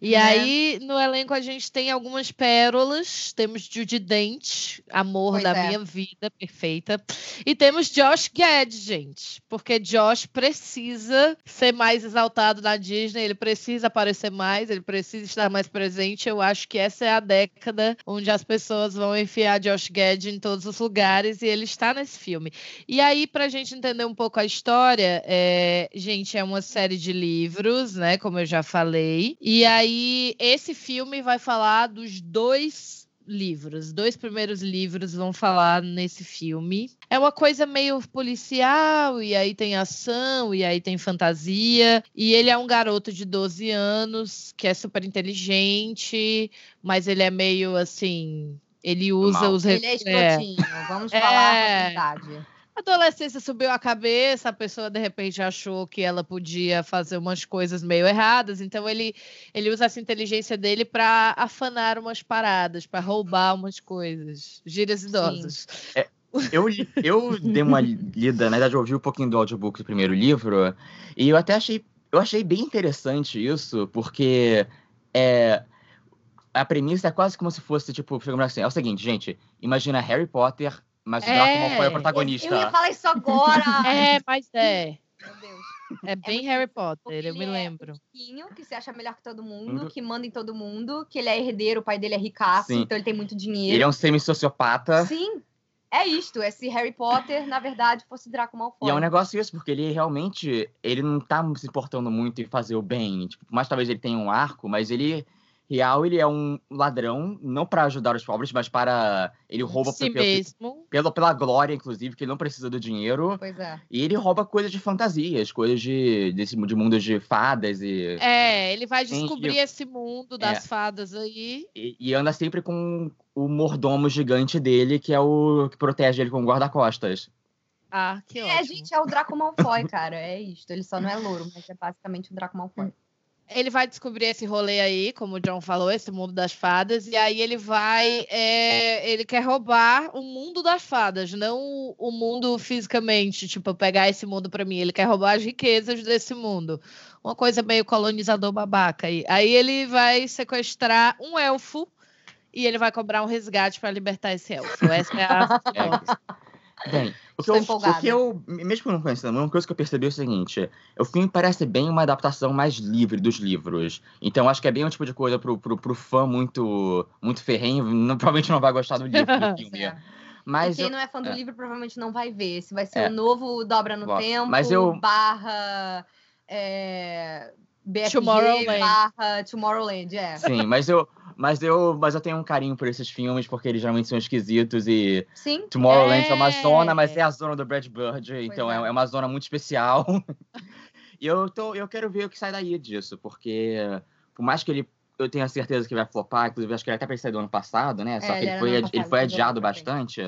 E Né? aí, no elenco, a gente tem algumas pérolas. Temos Judy Dent, amor Pois da é. minha vida, perfeita. E temos Josh Gad, gente. Porque Josh precisa ser mais exaltado na Disney, ele precisa aparecer mais, ele precisa estar mais presente. Eu acho que essa é a década onde as pessoas vão enfiar Josh Josh Gad em todos os lugares e ele está nesse filme. E aí, para a gente entender um pouco a história, é, gente, é uma série de livros, né? Como eu já falei. E aí, esse filme vai falar dos dois livros. Dois primeiros livros vão falar nesse filme. É uma coisa meio policial, e aí tem ação, e aí tem fantasia. E ele é um garoto de 12 anos que é super inteligente, mas ele é meio assim. Ele usa Mal. os. Ele é escrotinho, é. vamos falar é... a verdade. A adolescência subiu a cabeça, a pessoa de repente achou que ela podia fazer umas coisas meio erradas, então ele, ele usa essa inteligência dele para afanar umas paradas, para roubar umas coisas. Gírias idosas. É, eu, eu dei uma lida, na verdade, eu ouvi um pouquinho do audiobook do primeiro livro, e eu até achei, eu achei bem interessante isso, porque é, a premissa é quase como se fosse, tipo, assim, é o seguinte, gente, imagina Harry Potter mas o Draco é, foi o protagonista. Eu ia falar isso agora. é, mas é. Meu Deus. É bem é Harry Potter, eu me lembro. É que se acha melhor que todo mundo, que manda em todo mundo, que ele é herdeiro, o pai dele é ricaço, Sim. então ele tem muito dinheiro. Ele é um semi-sociopata. Sim. É isto, é se Harry Potter, na verdade, fosse Draco Malfoy. E é um negócio isso, porque ele realmente, ele não tá se importando muito em fazer o bem. Tipo, mais talvez ele tenha um arco, mas ele Real, ele é um ladrão, não para ajudar os pobres, mas para. Ele rouba si pelo, mesmo. Pelo, pela glória, inclusive, que ele não precisa do dinheiro. Pois é. E ele rouba coisas de fantasias, coisas de, desse, de mundos de fadas e. É, ele vai descobrir esse mundo das é. fadas aí. E, e, anda sempre com o mordomo gigante dele, que é o que protege ele com guarda-costas. Ah, que é, ótimo. gente, é o Draco Malfoy, cara. É isto. Ele só não é louro, mas é basicamente o Draco Malfoy. Ele vai descobrir esse rolê aí, como o John falou, esse mundo das fadas, e aí ele vai. É, ele quer roubar o mundo das fadas, não o mundo fisicamente, tipo, pegar esse mundo para mim. Ele quer roubar as riquezas desse mundo. Uma coisa meio colonizador babaca aí. Aí ele vai sequestrar um elfo e ele vai cobrar um resgate para libertar esse elfo. Essa é a. Bem, o que, eu, o que eu, mesmo não conhecendo, uma coisa que eu percebi é o seguinte: o filme parece bem uma adaptação mais livre dos livros. Então acho que é bem um tipo de coisa pro, pro, pro fã muito, muito ferrenho, não, provavelmente não vai gostar do livro do filme. É. Mas quem eu, não é fã do é. livro provavelmente não vai ver. Esse vai ser é. o novo Dobra no Tempo, mas eu... barra. É, BFG, Tomorrowland. barra Tomorrowland, é. Sim, mas eu, mas eu, mas eu tenho um carinho por esses filmes, porque eles geralmente são esquisitos e. Sim. Tomorrowland é, é uma zona, mas é a zona do Brad Bird, pois então é. é. uma zona muito especial. e eu, tô, eu quero ver o que sai daí disso, porque por mais que ele. Eu tenha certeza que vai flopar, inclusive acho que ele até pensei do ano passado, né? Só é, que ele foi, ele foi adiado bastante.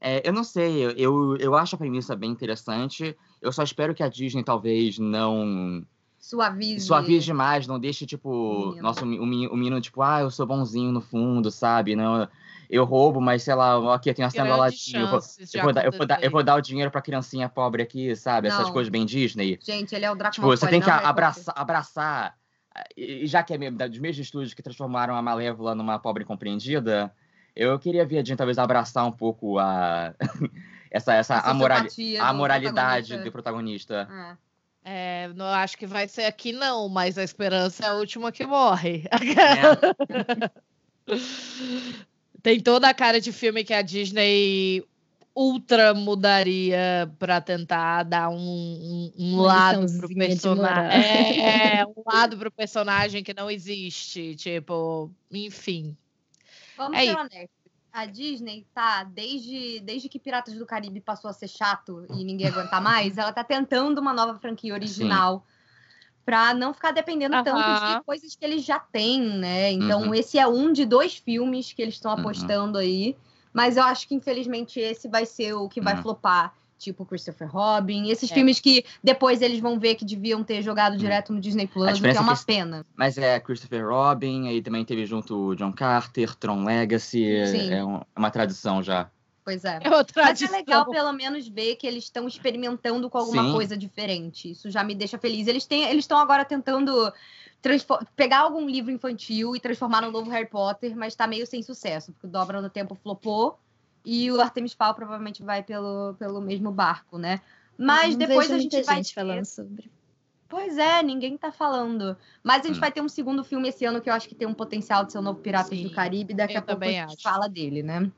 É, eu não sei, eu, eu acho a premissa bem interessante. Eu só espero que a Disney talvez não suavize. Suavize demais, não deixe, tipo, menino. nosso, o, menino, o menino, tipo, ah, eu sou bonzinho no fundo, sabe? Não, eu roubo, mas sei lá, aqui eu tenho a cena latinha. Eu, vou, eu, vou dar, eu, vou dar, eu vou dar o dinheiro pra criancinha pobre aqui, sabe? Não. Essas coisas bem Disney. Gente, ele é o Draco Tipo, você tem que abraçar, abraçar. E já que é dos mesmos estúdios que transformaram a Malévola numa pobre compreendida, eu queria ver a Jean talvez abraçar um pouco a. essa, essa a, moral, a moralidade protagonista. do protagonista. É. É, não acho que vai ser aqui, não, mas a esperança é a última que morre. É. Tem toda a cara de filme que a Disney ultra mudaria para tentar dar um, um, um lado pro personagem. É, é, um lado pro personagem que não existe. Tipo, enfim. Vamos é ser honestos a Disney tá, desde, desde que Piratas do Caribe passou a ser chato e ninguém aguentar mais, ela tá tentando uma nova franquia original. para não ficar dependendo tanto de coisas que eles já têm, né? Então, uhum. esse é um de dois filmes que eles estão uhum. apostando aí. Mas eu acho que, infelizmente, esse vai ser o que vai uhum. flopar tipo Christopher Robin, esses é. filmes que depois eles vão ver que deviam ter jogado hum. direto no Disney Plus, que é uma que... pena. Mas é Christopher Robin, aí também teve junto o John Carter, Tron Legacy, Sim. é uma tradição já. Pois é. é Mas é legal pelo menos ver que eles estão experimentando com alguma Sim. coisa diferente. Isso já me deixa feliz. Eles têm, eles estão agora tentando pegar algum livro infantil e transformar no novo Harry Potter, mas tá meio sem sucesso, porque o Dobra no Tempo flopou e o Artemis Fowl provavelmente vai pelo, pelo mesmo barco, né? Mas Não depois a gente vai gente falando sobre. Pois é, ninguém tá falando. Mas a gente Hum. vai ter um segundo filme esse ano que eu acho que tem um potencial de ser o novo Piratas Sim, do Caribe. Daqui eu a pouco a gente acho. fala dele, né?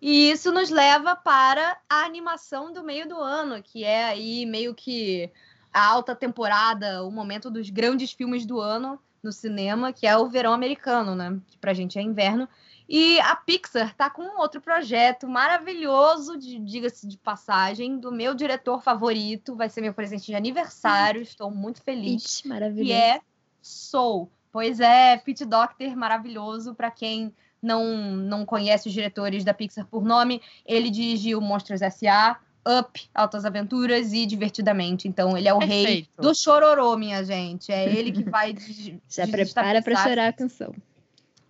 E isso nos leva para a animação do meio do ano, que é aí meio que a alta temporada, o momento dos grandes filmes do ano no cinema, que é o verão americano, né? Que pra gente é inverno. E a Pixar tá com um outro projeto maravilhoso, de- diga-se de passagem, do meu diretor favorito. Vai ser meu presente de aniversário. Estou muito feliz. Ixi, Que maravilhoso. é Soul. Pois é, Pete Docter, maravilhoso. Para quem não, não conhece os diretores da Pixar por nome, ele dirigiu Monstros S.A., Up, Altas Aventuras e Divertidamente. Então, ele é o rei Perfeito. do chororô, minha gente. É ele que vai. Já prepara pra desestabilizar chorar a canção.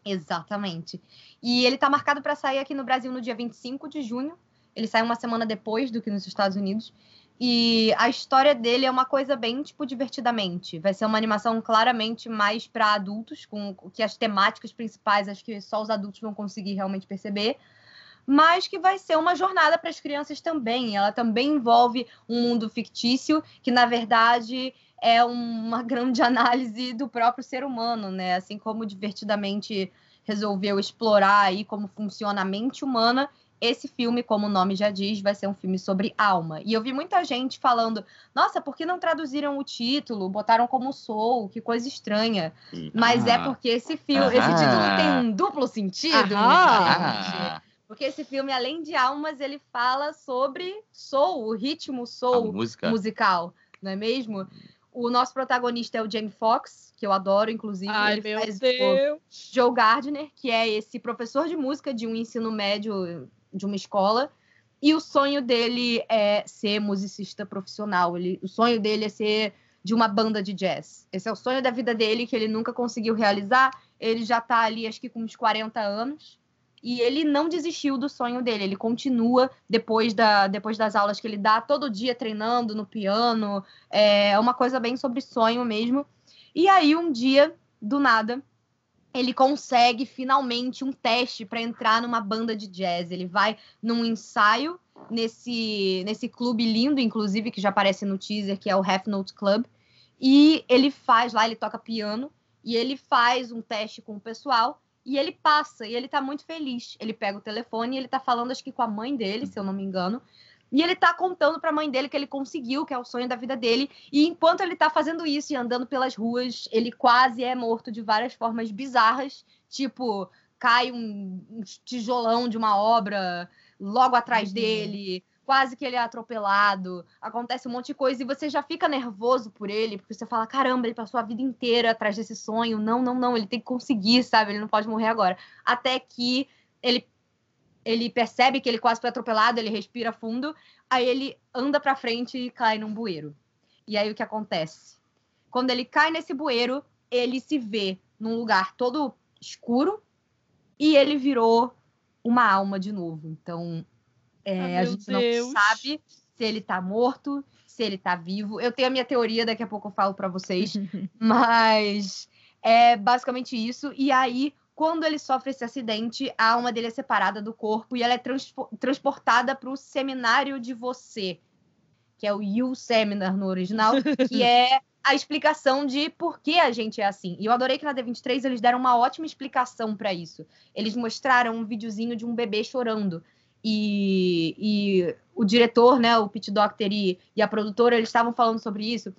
Exatamente. E ele tá marcado para sair aqui no Brasil no dia 25 de junho. Ele sai uma semana depois do que nos Estados Unidos. E a história dele é uma coisa bem, tipo, divertidamente. Vai ser uma animação claramente mais para adultos, com que as temáticas principais acho que só os adultos vão conseguir realmente perceber. Mas que vai ser uma jornada para as crianças também. Ela também envolve um mundo fictício, que na verdade é uma grande análise do próprio ser humano, né? Assim como divertidamente resolveu explorar aí como funciona a mente humana, esse filme, como o nome já diz, vai ser um filme sobre alma. E eu vi muita gente falando: "Nossa, por que não traduziram o título? Botaram como Soul, que coisa estranha". Mas é Ah. porque esse filme, esse Aham. título tem um duplo sentido, gente. Ah, Porque esse filme, além de almas, ele fala sobre soul, o ritmo a soul música. musical, não é mesmo? O nosso protagonista é o Jamie Foxx, que eu adoro, inclusive. Ai, ele meu faz o Deus. Joe Gardner, que é esse professor de música de um ensino médio de uma escola. E o sonho dele é ser musicista profissional. Ele, o sonho dele é ser de uma banda de jazz. Esse é o sonho da vida dele que ele nunca conseguiu realizar. Ele já tá ali, acho que com uns 40 anos. E ele não desistiu do sonho dele. Ele continua depois, da, depois das aulas que ele dá, todo dia treinando no piano. É uma coisa bem sobre sonho mesmo. E aí, um dia, do nada, ele consegue finalmente um teste para entrar numa banda de jazz. Ele vai num ensaio nesse, nesse clube lindo, inclusive, que já aparece no teaser, que é o Half Note Club. E ele faz lá, ele toca piano, e ele faz um teste com o pessoal, e ele passa, e ele tá muito feliz. Ele pega o telefone e ele tá falando, acho que com a mãe dele, se eu não me engano. E ele tá contando pra mãe dele que ele conseguiu, que é o sonho da vida dele. E enquanto ele tá fazendo isso e andando pelas ruas, ele quase é morto de várias formas bizarras. Tipo, cai um, um tijolão de uma obra logo atrás Uhum. Quase que ele é atropelado. Acontece um monte de coisa e você já fica nervoso por ele, porque você fala: caramba, ele passou a vida inteira atrás desse sonho. Não, não, não, ele tem que conseguir, sabe? Ele não pode morrer agora. Até que ele ele percebe que ele quase foi atropelado, ele respira fundo, aí ele anda pra frente e cai num bueiro. E aí o que acontece? Quando ele cai nesse bueiro, ele se vê num lugar todo escuro e ele virou uma alma de novo. Então, é, Ah, a meu gente Deus. não sabe se ele tá morto, se ele tá vivo. Eu tenho a minha teoria, daqui a pouco eu falo pra vocês. Mas é basicamente isso. E aí, quando ele sofre esse acidente, a alma dele é separada do corpo e ela é transpo- transportada para o seminário de você, que é o You Seminar no original, que é a explicação de por que a gente é assim. E eu adorei que na D23 eles deram uma ótima explicação para isso. Eles mostraram um videozinho de um bebê chorando. E, e o diretor, né, o Pete Docter e, e a produtora, eles estavam falando sobre isso.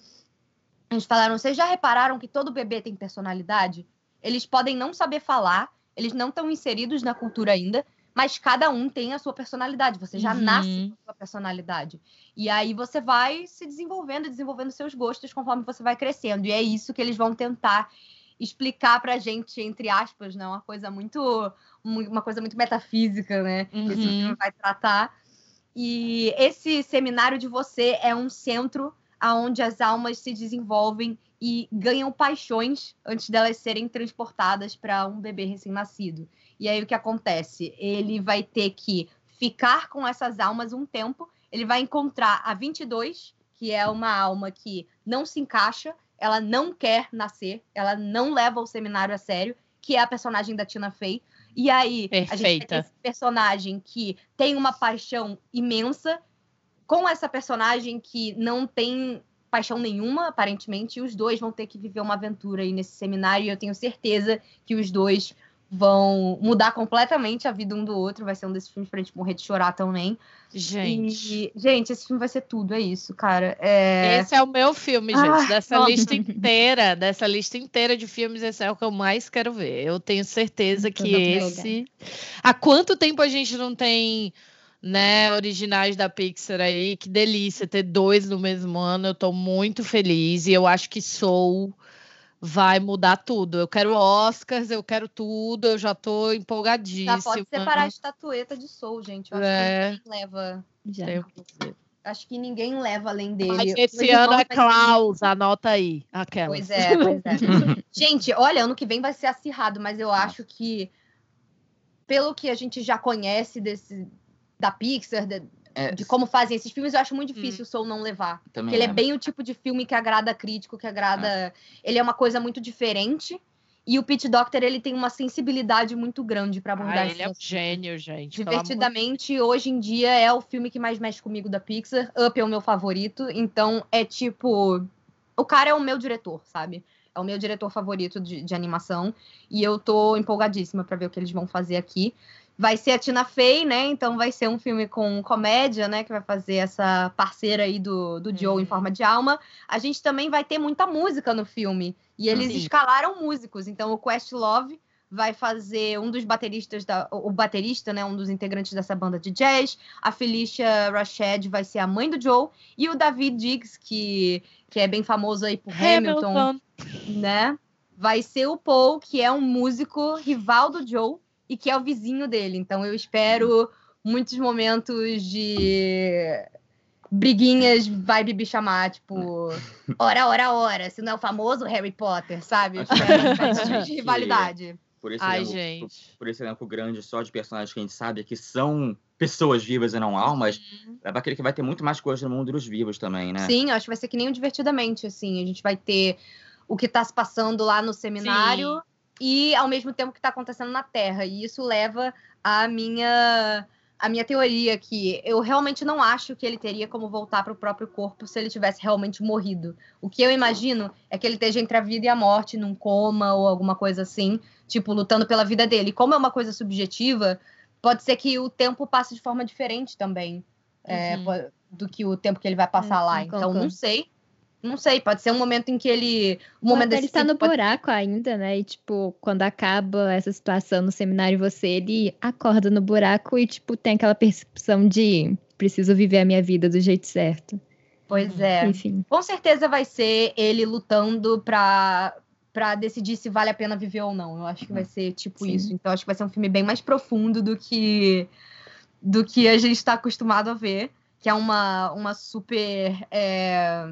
Eles falaram: vocês já repararam que todo bebê tem personalidade? Eles podem não saber falar, eles não estão inseridos na cultura ainda, mas cada um tem a sua personalidade. Você já Uhum. nasce com a sua personalidade. E aí você vai se desenvolvendo, desenvolvendo seus gostos conforme você vai crescendo. E é isso que eles vão tentar explicar pra gente, entre aspas, né? Uma coisa muito, mu- uma coisa muito metafísica, né? Esse Uhum. filme vai tratar. E esse seminário de você é um centro aonde as almas se desenvolvem e ganham paixões antes delas serem transportadas para um bebê recém-nascido. E aí o que acontece? Ele vai ter que ficar com essas almas um tempo, ele vai encontrar a 22, que é uma alma que não se encaixa, ela não quer nascer, ela não leva o seminário a sério, que é a personagem da Tina Fey. E aí, a gente Perfeita. esse personagem que tem uma paixão imensa com essa personagem que não tem paixão nenhuma, aparentemente, e os dois vão ter que viver uma aventura aí nesse seminário, e eu tenho certeza que os dois vão mudar completamente a vida um do outro. Vai ser um desses filmes pra gente morrer de chorar também. Gente. E, gente, esse filme vai ser tudo, é isso, cara. É... Esse é o meu filme, gente. Ah, dessa nossa. lista inteira, dessa lista inteira de filmes, esse é o que eu mais quero ver. Eu tenho certeza que esse. Há quanto tempo a gente não tem, né, originais da Pixar aí? Que delícia ter dois no mesmo ano. Eu tô muito feliz e eu acho que Soul vai mudar tudo. Eu quero Oscars, eu quero tudo, eu já tô empolgadíssima. Já pode separar a estatueta de Soul, gente. Eu acho É. que ninguém leva. Já. Acho que ninguém leva além dele. Mas esse ano é Klaus, anota aí. Aquela. Pois é, pois é. gente, olha, ano que vem vai ser acirrado, mas eu acho que, pelo que a gente já conhece desse, da Pixar, de, É, de como fazem esses filmes, eu acho muito Hum. difícil o Soul não levar. também Porque ele é é. bem o tipo de filme que agrada crítico, que agrada. Ele é uma coisa muito diferente. E o Pete Doctor, ele tem uma sensibilidade muito grande para abordar Ah, ele é um gênio, gente. Divertidamente, hoje em dia é o filme que mais mexe comigo da Pixar. Up é o meu favorito. Então é tipo. O cara é o meu diretor, sabe? É o meu diretor favorito de, de animação. E eu tô empolgadíssima pra ver o que eles vão fazer aqui. Vai ser a Tina Fey, né? Então vai ser um filme com comédia, né? Que vai fazer essa parceira aí do, do Joe em Uhum. forma de alma. A gente também vai ter muita música no filme. E eles Sim. escalaram músicos. Então o Questlove vai fazer um dos bateristas da o baterista, né, um dos integrantes dessa banda de jazz. A Felicia Rashad vai ser a mãe do Joe e o David Diggs, que que é bem famoso aí por Hamilton, Hamilton. né? Vai ser o Paul, que é um músico rival do Joe e que é o vizinho dele. Então eu espero muitos momentos de briguinhas vibe bichamar, tipo, ora, ora, ora, se não é o famoso Harry Potter, sabe? Eu espero momentos de rivalidade. Por esse, Ai, elenco, gente. por esse elenco grande só de personagens que a gente sabe que são pessoas vivas e não almas, vai querer que vai ter muito mais coisa no mundo dos vivos também, né? Sim, acho que vai ser que nem o Divertidamente, assim. A gente vai ter o que tá se passando lá no seminário e ao mesmo tempo que tá acontecendo na Terra. E isso leva à minha a minha teoria que eu realmente não acho que ele teria como voltar para o próprio corpo se ele tivesse realmente morrido. O que eu imagino é que ele esteja entre a vida e a morte, num coma ou alguma coisa assim, tipo lutando pela vida dele. Como é uma coisa subjetiva, pode ser que o tempo passe de forma diferente também é, Uhum. po- do que o tempo que ele vai passar É, lá. Então, não sei. Não sei, pode ser um momento em que ele. Um momento ele tá no pode- buraco ainda, né? E, tipo, quando acaba essa situação no seminário, você, ele acorda no buraco e, tipo, tem aquela percepção de preciso viver a minha vida do jeito certo. Pois é. Enfim. Com certeza vai ser ele lutando pra, pra decidir se vale a pena viver ou não. Eu acho que vai ser tipo Sim. isso. Então, acho que vai ser um filme bem mais profundo do que do que a gente está acostumado a ver. Que é uma, uma super. é,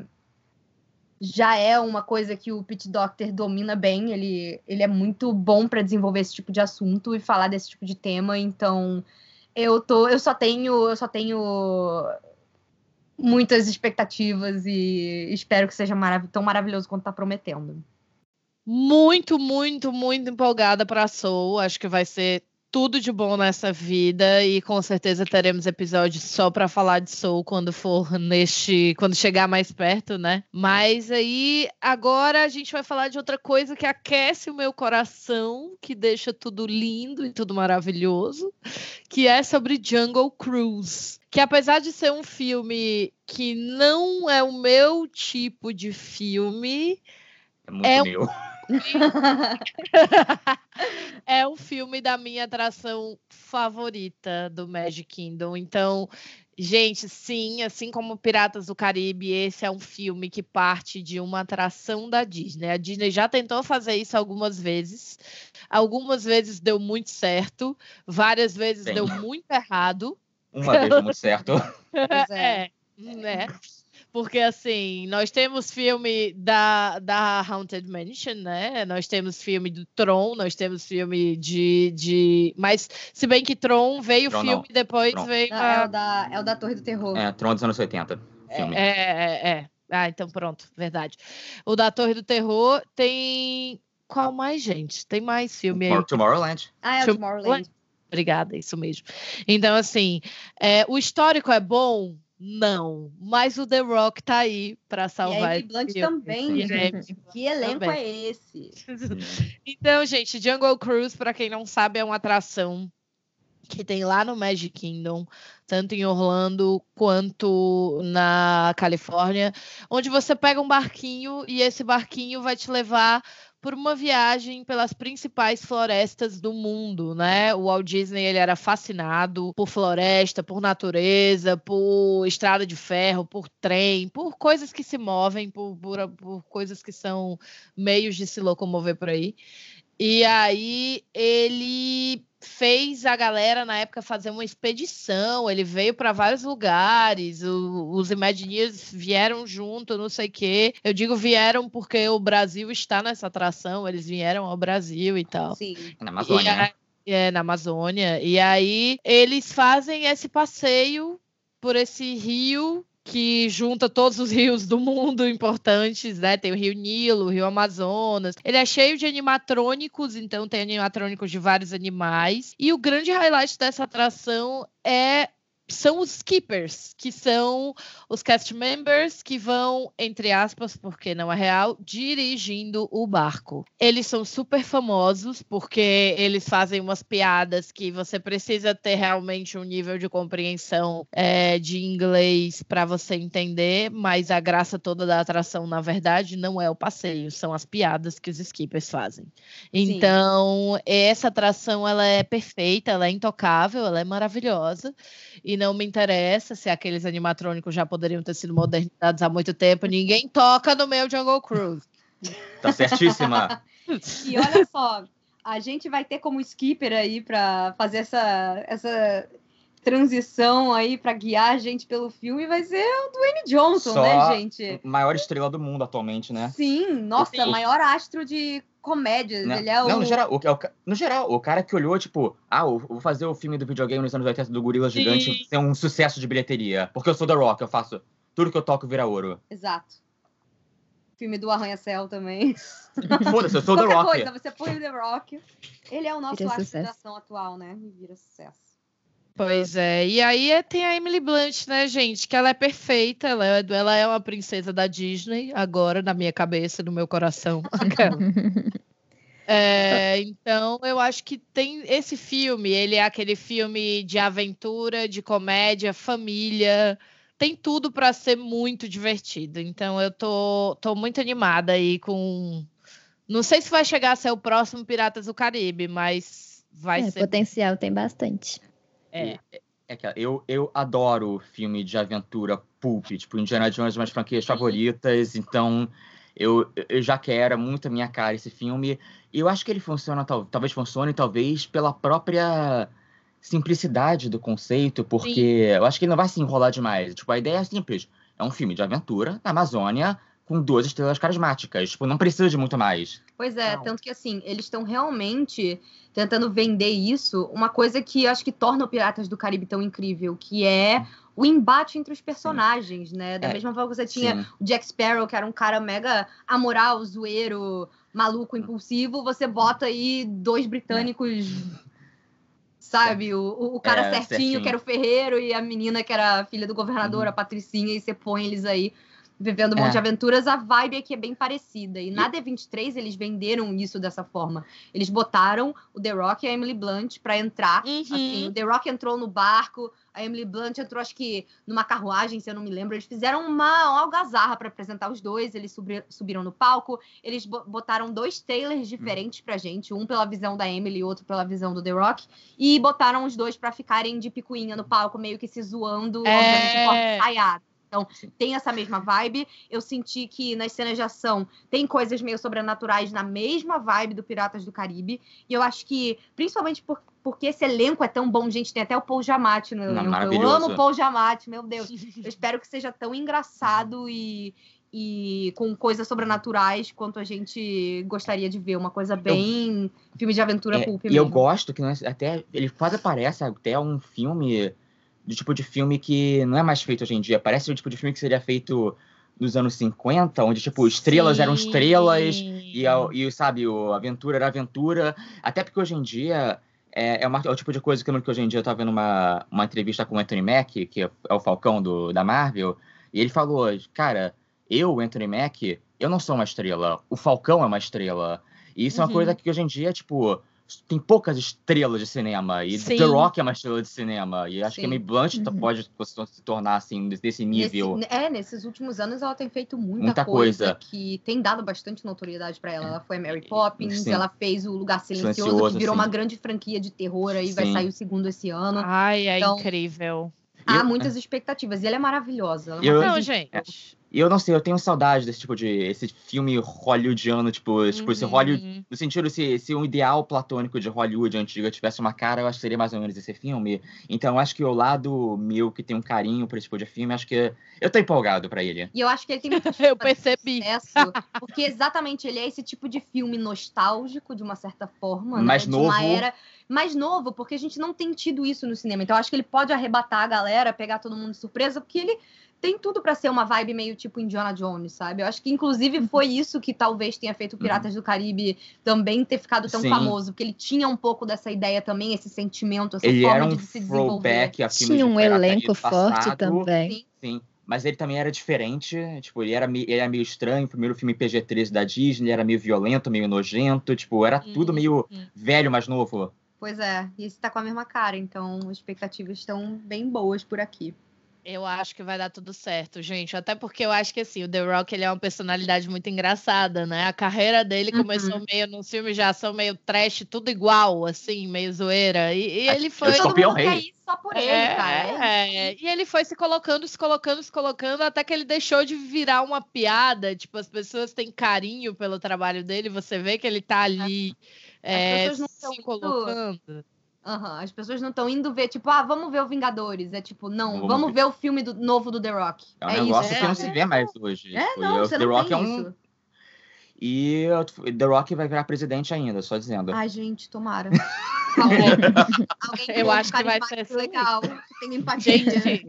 Já é uma coisa que o Pete Doctor domina bem. Ele, ele é muito bom para desenvolver esse tipo de assunto e falar desse tipo de tema. Então, eu tô. Eu só tenho. Eu só tenho muitas expectativas e espero que seja marav tão maravilhoso quanto tá prometendo. Muito, muito, muito empolgada para Soul. Acho que vai ser tudo de bom nessa vida e com certeza teremos episódios só para falar de Soul quando for neste, quando chegar mais perto, né? Mas aí agora a gente vai falar de outra coisa que aquece o meu coração, que deixa tudo lindo e tudo maravilhoso, que é sobre Jungle Cruise. Que apesar de ser um filme que não é o meu tipo de filme, É muito É um- meu. é o filme da minha atração favorita do Magic Kingdom. Então, gente, sim, assim como Piratas do Caribe, esse é um filme que parte de uma atração da Disney. A Disney já tentou fazer isso algumas vezes. Algumas vezes deu muito certo, várias vezes Sim. deu muito errado. Uma vez deu muito certo. Pois é. É, né? Porque assim, nós temos filme da, da Haunted Mansion, né? Nós temos filme do Tron, nós temos filme de. de... Mas, se bem que Tron veio o Tron filme não. depois Tron. veio. Não, a- é, o da, é o da Torre do Terror. É, Tron dos anos 80. Filme. É, é, é. Ah, então pronto, verdade. O da Torre do Terror tem. Qual mais, gente? Tem mais filme aí. Tomorrow- Tomorrowland. Ah, é o Tomorrowland. Tomorrowland. Obrigada, isso mesmo. Então, assim, é, o histórico é bom, Não, mas o The Rock tá aí pra salvar e a Blunt também, e gente. Que elenco também. é esse? então, gente, Jungle Cruise, para quem não sabe, é uma atração que tem lá no Magic Kingdom, tanto em Orlando quanto na Califórnia, onde você pega um barquinho e esse barquinho vai te levar por uma viagem pelas principais florestas do mundo, né? O Walt Disney ele era fascinado por floresta, por natureza, por estrada de ferro, por trem, por coisas que se movem, por, por, por coisas que são meios de se locomover por aí. E aí ele fez a galera na época fazer uma expedição, ele veio para vários lugares, o, os Imagineers vieram junto, não sei o quê. Eu digo vieram porque o Brasil está nessa atração, eles vieram ao Brasil e tal. Sim. Na Amazônia, E né? É, na Amazônia. E aí eles fazem esse passeio por esse rio que junta todos os rios do mundo importantes, né? Tem o Rio Nilo, o Rio Amazonas. Ele é cheio de animatrônicos, então tem animatrônicos de vários animais. E o grande highlight dessa atração é são os skippers, que são os cast members que vão, entre aspas, porque não é real, dirigindo o barco. Eles são super famosos porque eles fazem umas piadas que você precisa ter realmente um nível de compreensão é, de inglês para você entender, mas a graça toda da atração, na verdade, não é o passeio, são as piadas que os skippers fazem. Então, essa atração ela é perfeita, ela é intocável, ela é maravilhosa e não me interessa se aqueles animatrônicos já poderiam ter sido modernizados há muito tempo. Ninguém toca no meu Jungle Cruise. Tá certíssima. E olha só, a gente vai ter como skipper aí para fazer essa, essa transição aí para guiar a gente pelo filme vai ser o Dwayne Johnson, Só né, gente? Maior estrela do mundo atualmente, né? Sim, nossa, Sim. maior astro de comédias. Né? Ele é o. Não, no geral, o, é no geral, o cara que olhou, tipo, ah, eu vou fazer o filme do videogame nos anos 80 do Gorila Gigante ser um sucesso de bilheteria. Porque eu sou The Rock, eu faço tudo que eu toco vira ouro. Exato. Filme do Arranha-Céu também. Foda-se, eu sou The Rock. coisa, você põe o The Rock. Ele é o nosso da ação atual, né? E vira sucesso. Pois é, e aí é- tem a Emily Blunt, né, gente? Que ela é perfeita, ela é, ela é uma princesa da Disney, agora, na minha cabeça, no meu coração. Aquela. É, então, eu acho que tem esse filme, ele é aquele filme de aventura, de comédia, família, tem tudo para ser muito divertido. Então, eu tô, tô muito animada aí com. Não sei se vai chegar a ser o próximo Piratas do Caribe, mas vai É, ser. potencial tem bastante. É. É que eu, eu adoro filme de aventura pulp, tipo, Indiana Jones é uma das minhas franquias favoritas, então eu, eu já quero, é muito a minha cara esse filme. E eu acho que ele funciona, tal, talvez funcione, talvez, pela própria simplicidade do conceito, porque eu acho que ele não vai se enrolar demais. Tipo, a ideia é simples. É um filme de aventura na Amazônia com duas estrelas carismáticas. Tipo, não precisa de muito mais. Pois é, Não. tanto que assim, eles estão realmente tentando vender isso, uma coisa que eu acho que torna o Piratas do Caribe tão incrível, que é o embate entre os personagens, né? Da É, mesma forma que você tinha Sim. o Jack Sparrow, que era um cara mega amoral, zoeiro, maluco, impulsivo, você bota aí dois britânicos, sabe? O, o, o cara É, certinho, certinho. que era o ferreiro, e a menina que era a filha do governador, Uhum. a Patricinha, e você põe eles aí vivendo um monte É. de aventuras, a vibe aqui é bem parecida. E na D23 eles venderam isso dessa forma. Eles botaram o The Rock e a Emily Blunt pra entrar. Uhum. Assim, o The Rock entrou no barco, a Emily Blunt entrou, acho que numa carruagem, se eu não me lembro. Eles fizeram uma, uma algazarra pra apresentar os dois. Eles subi- subiram no palco. Eles bo- botaram dois trailers diferentes pra gente, um pela visão da Emily e outro pela visão do The Rock. E botaram os dois pra ficarem de picuinha no palco, meio que se zoando, É. obviamente, de forma ensaiada. Então, tem essa mesma vibe. Eu senti que nas cenas de ação tem coisas meio sobrenaturais na mesma vibe do Piratas do Caribe. E eu acho que, principalmente por- porque esse elenco é tão bom, gente, tem até o Paul Giamatti no Não, elenco. Eu amo o Paul Giamatti, meu Deus. Eu espero que seja tão engraçado e, e com coisas sobrenaturais quanto a gente gostaria de ver. Uma coisa bem filme de aventura É, pulp e eu mesmo. gosto que não é- até ele quase parece até um filme do tipo de filme que não é mais feito hoje em dia. Parece o tipo de filme que seria feito nos anos 50, onde tipo estrelas eram estrelas Sim. e, e sabe, o aventura era aventura. Até porque hoje em dia É, é, uma, é o tipo de coisa que eu lembro que hoje em dia eu tava vendo uma, uma entrevista com o Anthony Mack, que é o Falcão do, da Marvel, e ele falou, cara, eu, Anthony Mack, eu não sou uma estrela, o Falcão é uma estrela. E isso uhum. é uma coisa uhum. que hoje em dia, tipo, tem poucas estrelas de cinema. E Sim. The Rock é uma estrela de cinema. E acho Sim. que a May Blunt uhum. pode se tornar, assim, desse nível. Nesse, é, nesses últimos anos ela tem feito muita, muita coisa, coisa, que tem dado bastante notoriedade para ela. Ela foi Mary Poppins, Sim. ela fez o Lugar Silencioso, Silencioso que virou uma grande franquia de terror aí, vai sair o segundo esse ano. Ai, é então, incrível. Há muitas expectativas. E ela é maravilhosa. Ela é eu, não, gente. E eu não sei, eu tenho saudade desse tipo de. Esse filme hollywoodiano, tipo, uhum. tipo esse Hollywood. No sentido, se, se um ideal platônico de Hollywood antiga tivesse uma cara, eu acho que seria mais ou menos esse filme. Então, eu acho que o lado meu que tem um carinho por esse tipo de filme, acho que. Eu tô empolgado pra ele. E eu acho que ele tem muito Eu percebi. Sucesso, porque exatamente ele é esse tipo de filme nostálgico, de uma certa forma. Mais né? novo. De uma era mais novo, porque a gente não tem tido isso no cinema. Então, eu acho que ele pode arrebatar a galera, pegar todo mundo de surpresa, porque ele tem tudo para ser uma vibe meio tipo Indiana Jones, sabe? Eu acho que inclusive uhum. foi isso que talvez tenha feito o Piratas uhum. do Caribe também ter ficado tão Sim. famoso, porque ele tinha um pouco dessa ideia também, esse sentimento, essa ele forma era um de se desenvolver. Tinha um elenco forte também. Sim. Sim. Mas ele também era diferente, tipo, ele era, ele era meio estranho, o primeiro filme PG-13 da Disney, ele era meio violento, meio nojento, tipo, era tudo uhum. meio velho, mais novo. Pois é, e esse tá com a mesma cara, então as expectativas estão bem boas por aqui. Eu acho que vai dar tudo certo, gente. Até porque eu acho que assim, o The Rock ele é uma personalidade muito engraçada, né? A carreira dele uhum. começou meio nos filmes já são meio trash, tudo igual, assim, meio zoeira. E, e ele foi. Todo mundo rei. só por ele, é, cara. É, é. E ele foi se colocando, se colocando, se colocando, até que ele deixou de virar uma piada. Tipo, as pessoas têm carinho pelo trabalho dele, você vê que ele tá ali é, se colocando. Uhum. As pessoas não estão indo ver, tipo, ah, vamos ver o Vingadores. É tipo, não, vamos, vamos ver. ver. o filme do, novo do The Rock. É um é negócio isso. que é, não se vê mais hoje. É, não, o The Rock é um. Isso. E The Rock vai virar presidente ainda, só dizendo. Ai, gente, tomara. Alguém, alguém eu acho que vai ser assim. legal. Tem empatia. Gente,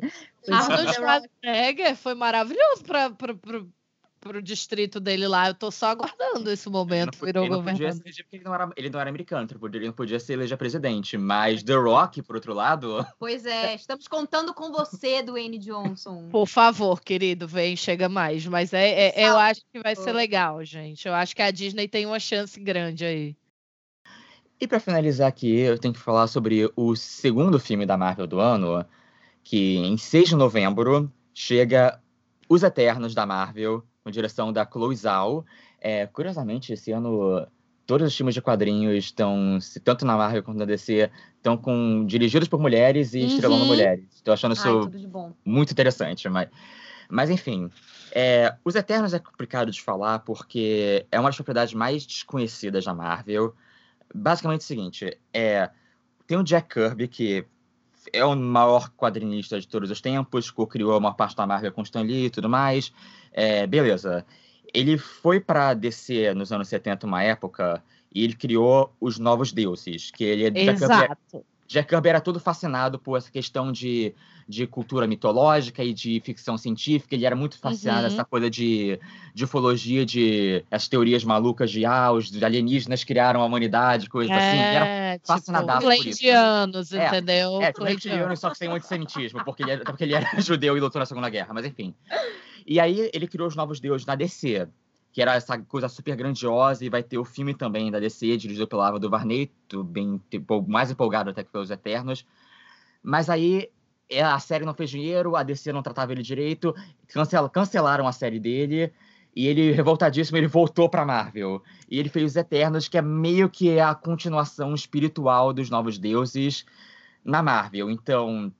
Arnold Schwarzenegger foi maravilhoso para pro distrito dele lá. Eu tô só aguardando esse momento. Ele não, ele não podia se eleger porque ele não, era, ele não era americano, ele não podia se eleger presidente. Mas The Rock, por outro lado. Pois é, estamos contando com você, Dwayne Johnson. Por favor, querido, vem, chega mais. Mas é, é eu acho que vai ser legal, gente. Eu acho que a Disney tem uma chance grande aí. E para finalizar aqui, eu tenho que falar sobre o segundo filme da Marvel do ano, que em 6 de novembro chega Os Eternos da Marvel, com direção da Chloe Zhao. É, curiosamente, esse ano todos os filmes de quadrinhos estão, tanto na Marvel quanto na DC, estão com dirigidos por mulheres e uhum. estrelando mulheres. Estou achando isso Ai, muito interessante, mas, mas enfim. É, Os Eternos é complicado de falar porque é uma das propriedades mais desconhecidas da Marvel. Basicamente é o seguinte, é, tem o Jack Kirby, que é o maior quadrinista de todos os tempos, co-criou uma parte da Marvel com Stan Lee e tudo mais. É, beleza. Ele foi para DC nos anos 70, uma época, e ele criou os Novos Deuses, que ele é Exato. Jack Kirby era todo fascinado por essa questão de, de cultura mitológica e de ficção científica. Ele era muito fascinado uhum. essa coisa de, de ufologia, de as teorias malucas de ah, os alienígenas criaram a humanidade, coisas é, assim. Ele era tipo, fascinado tipo, por isso. É, entendeu? É, tipo, só que sem antissemitismo, porque ele, era, porque ele era judeu e lutou na Segunda Guerra, mas enfim. E aí ele criou os Novos Deuses na DC, que era essa coisa super grandiosa, e vai ter o filme também da DC, dirigido pela Ava DuVernay, bem mais empolgado até que pelos Eternos. Mas aí é, a série não fez dinheiro, a DC não tratava ele direito, cancel, cancelaram a série dele, e ele, revoltadíssimo, ele voltou pra Marvel. E ele fez os Eternos, que é meio que a continuação espiritual dos Novos Deuses na Marvel. Então,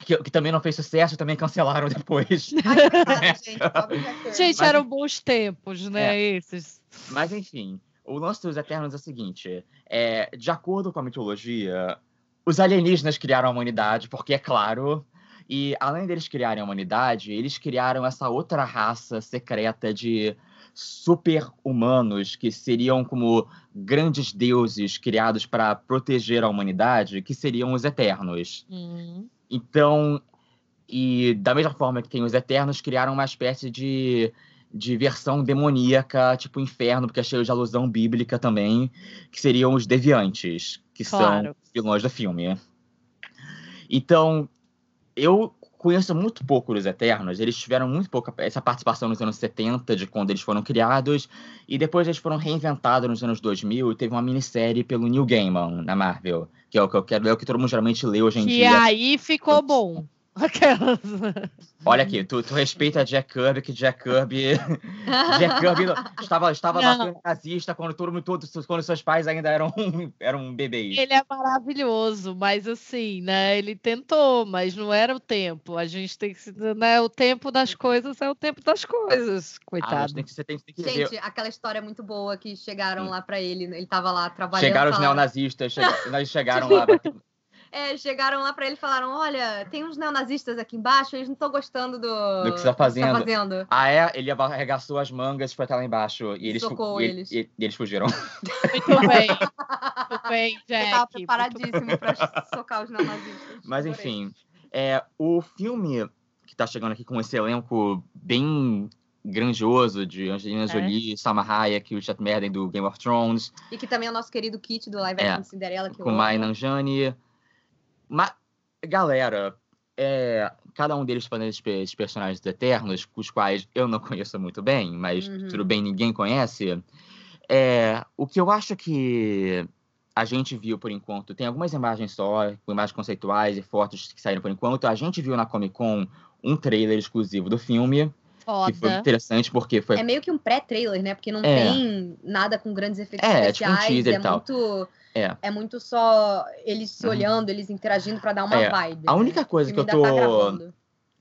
que, que, também não fez sucesso, também cancelaram depois. Ai, gente, gente eram bons tempos, né? É. Esses. Mas enfim, o lance dos Eternos é o seguinte: é, de acordo com a mitologia, os alienígenas criaram a humanidade, porque é claro. E além deles criarem a humanidade, eles criaram essa outra raça secreta de super-humanos que seriam como grandes deuses criados para proteger a humanidade, que seriam os Eternos. Uhum. Então, e da mesma forma que tem os Eternos, criaram uma espécie de, de versão demoníaca, tipo inferno, porque é cheio de alusão bíblica também, que seriam os Deviantes, que são Claro. os vilões do filme. Então, eu conheço muito pouco dos Eternos. Eles tiveram muito pouca essa participação nos anos 70, de quando eles foram criados, e depois eles foram reinventados nos anos 2000 e teve uma minissérie pelo Neil Gaiman na Marvel, que é o que eu quero ler, o que todo mundo geralmente lê hoje em Que dia. aí ficou bom. Aquelas. Olha aqui, tu, tu respeita Jack Kirby, que Jack Kirby. Jack Kirby estava, estava Não. nazista quando todo mundo, todos, quando seus pais ainda eram, eram bebês. Ele é maravilhoso, mas assim, né? Ele tentou, mas não era o tempo. A gente tem que. Né, o tempo das coisas é o tempo das coisas. Ah, Coitado. tem que, você tem, tem que ver. Gente, aquela história muito boa que chegaram Hum. lá pra ele. Ele tava lá trabalhando. Chegaram os neonazistas, che- chegaram lá. É, chegaram lá pra ele e falaram: Olha, tem uns neonazistas aqui embaixo, eles não estão gostando do, Do que você tá fazendo. fazendo. Ah, é? Ele arregaçou as mangas foi até lá embaixo. E eles, Socou eles. E, e eles fugiram. Muito bem. Muito bem, Ele tava Jack. preparadíssimo pra socar os neonazistas. Mas enfim, é, o filme que tá chegando aqui com esse elenco bem grandioso de Angelina É. Jolie, Salma Hayek, o Chat Merden do Game of Thrones, E que também é o nosso querido Kit do Live É, Action Cinderela, que eu com. Mai Nanjani. Mas, galera, é, cada um deles fazendo esses pe- esses personagens eternos, os quais eu não conheço muito bem, mas Uhum. tudo bem, ninguém conhece. É, o que eu acho que a gente viu por enquanto, tem algumas imagens só, com imagens conceituais e fotos que saíram por enquanto. A gente viu na Comic Con um trailer exclusivo do filme, que foi Foda. interessante porque foi É meio que um pré-trailer, né? Porque não É. tem nada com grandes efeitos É, é tipo um especiais. teaser é e tal. muito. É. É muito só eles se Uhum. olhando, eles interagindo pra dar uma É, vibe. a né? única coisa que eu tá tô- gravando.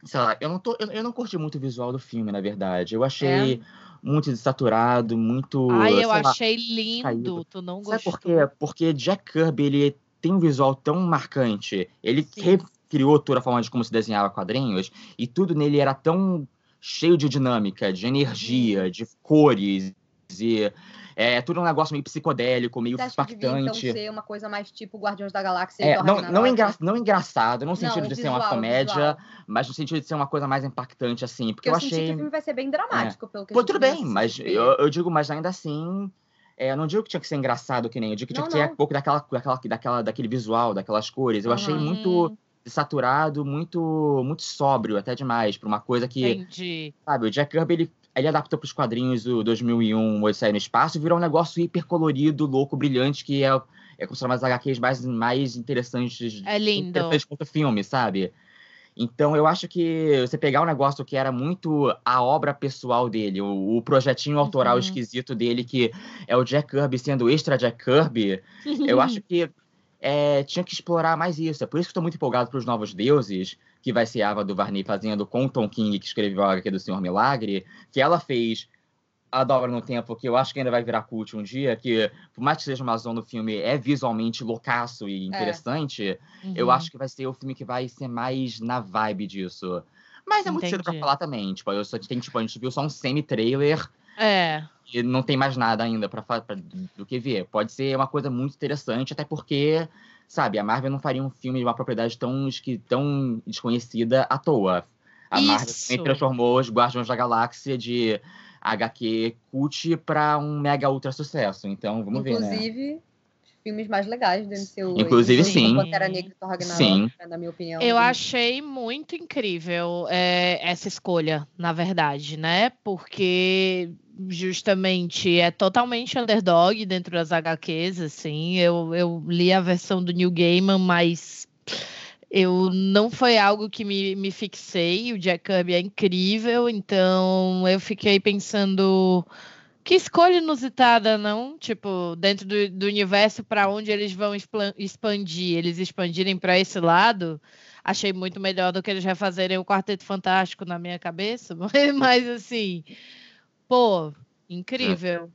sei lá, eu não, tô, eu, eu não curti muito o visual do filme, na verdade. Eu achei É? muito desaturado, muito. Ai, eu sei lá, achei lindo. caído. Tu não Sabe gostou. por quê? Porque Jack Kirby, ele tem um visual tão marcante. Ele Sim. recriou toda a forma de como se desenhava quadrinhos, e tudo nele era tão cheio de dinâmica, de energia, de cores, e é tudo um negócio meio psicodélico, meio Você acha que devia, então, impactante. ser uma coisa mais tipo Guardiões da Galáxia É, não, não, engra, não engraçado, não no sentido Não, de o ser uma visual, comédia, visual. mas no sentido de ser uma coisa mais impactante, assim. Porque Porque eu, eu senti achei. que o filme vai ser bem dramático, pelo que a Pô, gente tudo bem, nessa mas CGI. eu, eu digo, mas ainda assim. é, eu não digo que tinha que ser engraçado que nem, eu digo que tinha Não, que ter um pouco daquela, daquela, daquela, daquele visual, daquelas cores. Eu achei Aham. muito saturado, muito muito sóbrio, até demais, pra uma coisa que, Entendi. sabe, o Jack Kirby, ele, ele adaptou pros quadrinhos o 2001, Odisseia no Espaço, e virou um negócio hiper colorido, louco, brilhante, que é, é considerado uma das HQs mais, mais interessantes É lindo. interessante quanto filme, sabe? Então eu acho que você pegar um negócio que era muito a obra pessoal dele, o, o projetinho autoral Uhum. esquisito dele, que é o Jack Kirby sendo extra Jack Kirby, eu acho que é, tinha que explorar mais isso. É por isso que eu tô muito empolgado pros Novos Deuses, que vai ser a Ava DuVernay fazendo com o Tom King, que escreveu a HQ do Senhor Milagre, que ela fez a Dobra no Tempo, que eu acho que ainda vai virar cult um dia, que por mais que seja uma zona do filme, é visualmente loucaço e interessante, eu Uhum. acho que vai ser o filme que vai ser mais na vibe disso. Mas é muito cedo pra Entendi. falar também. Tipo, eu só tem, tipo, a gente viu só um semi-trailer É. e não tem mais nada ainda pra, pra- do que ver. Pode ser uma coisa muito interessante, até porque, sabe, a Marvel não faria um filme de uma propriedade tão, tão desconhecida à toa. A Marvel Isso. também transformou os Guardiões da Galáxia de HQ cult pra um mega ultra sucesso. Então, vamos ver, né? Inclusive, filmes mais legais do MCU. Inclusive, sim. com Pantera Negra e Thor Ragnarok, Sim. né, na minha opinião. Eu achei muito incrível é, essa escolha, na verdade, né? Porque justamente é totalmente underdog dentro das HQs, assim. Eu, eu li a versão do New Gaiman, mas eu não foi algo que me, me fixei. O Jack Kirby é incrível, então eu fiquei pensando. Que escolha inusitada, não? Tipo, dentro do, do universo para onde eles vão expandir, eles expandirem para esse lado, achei muito melhor do que eles refazerem o Quarteto Fantástico na minha cabeça. Mas, mas, assim, pô, incrível.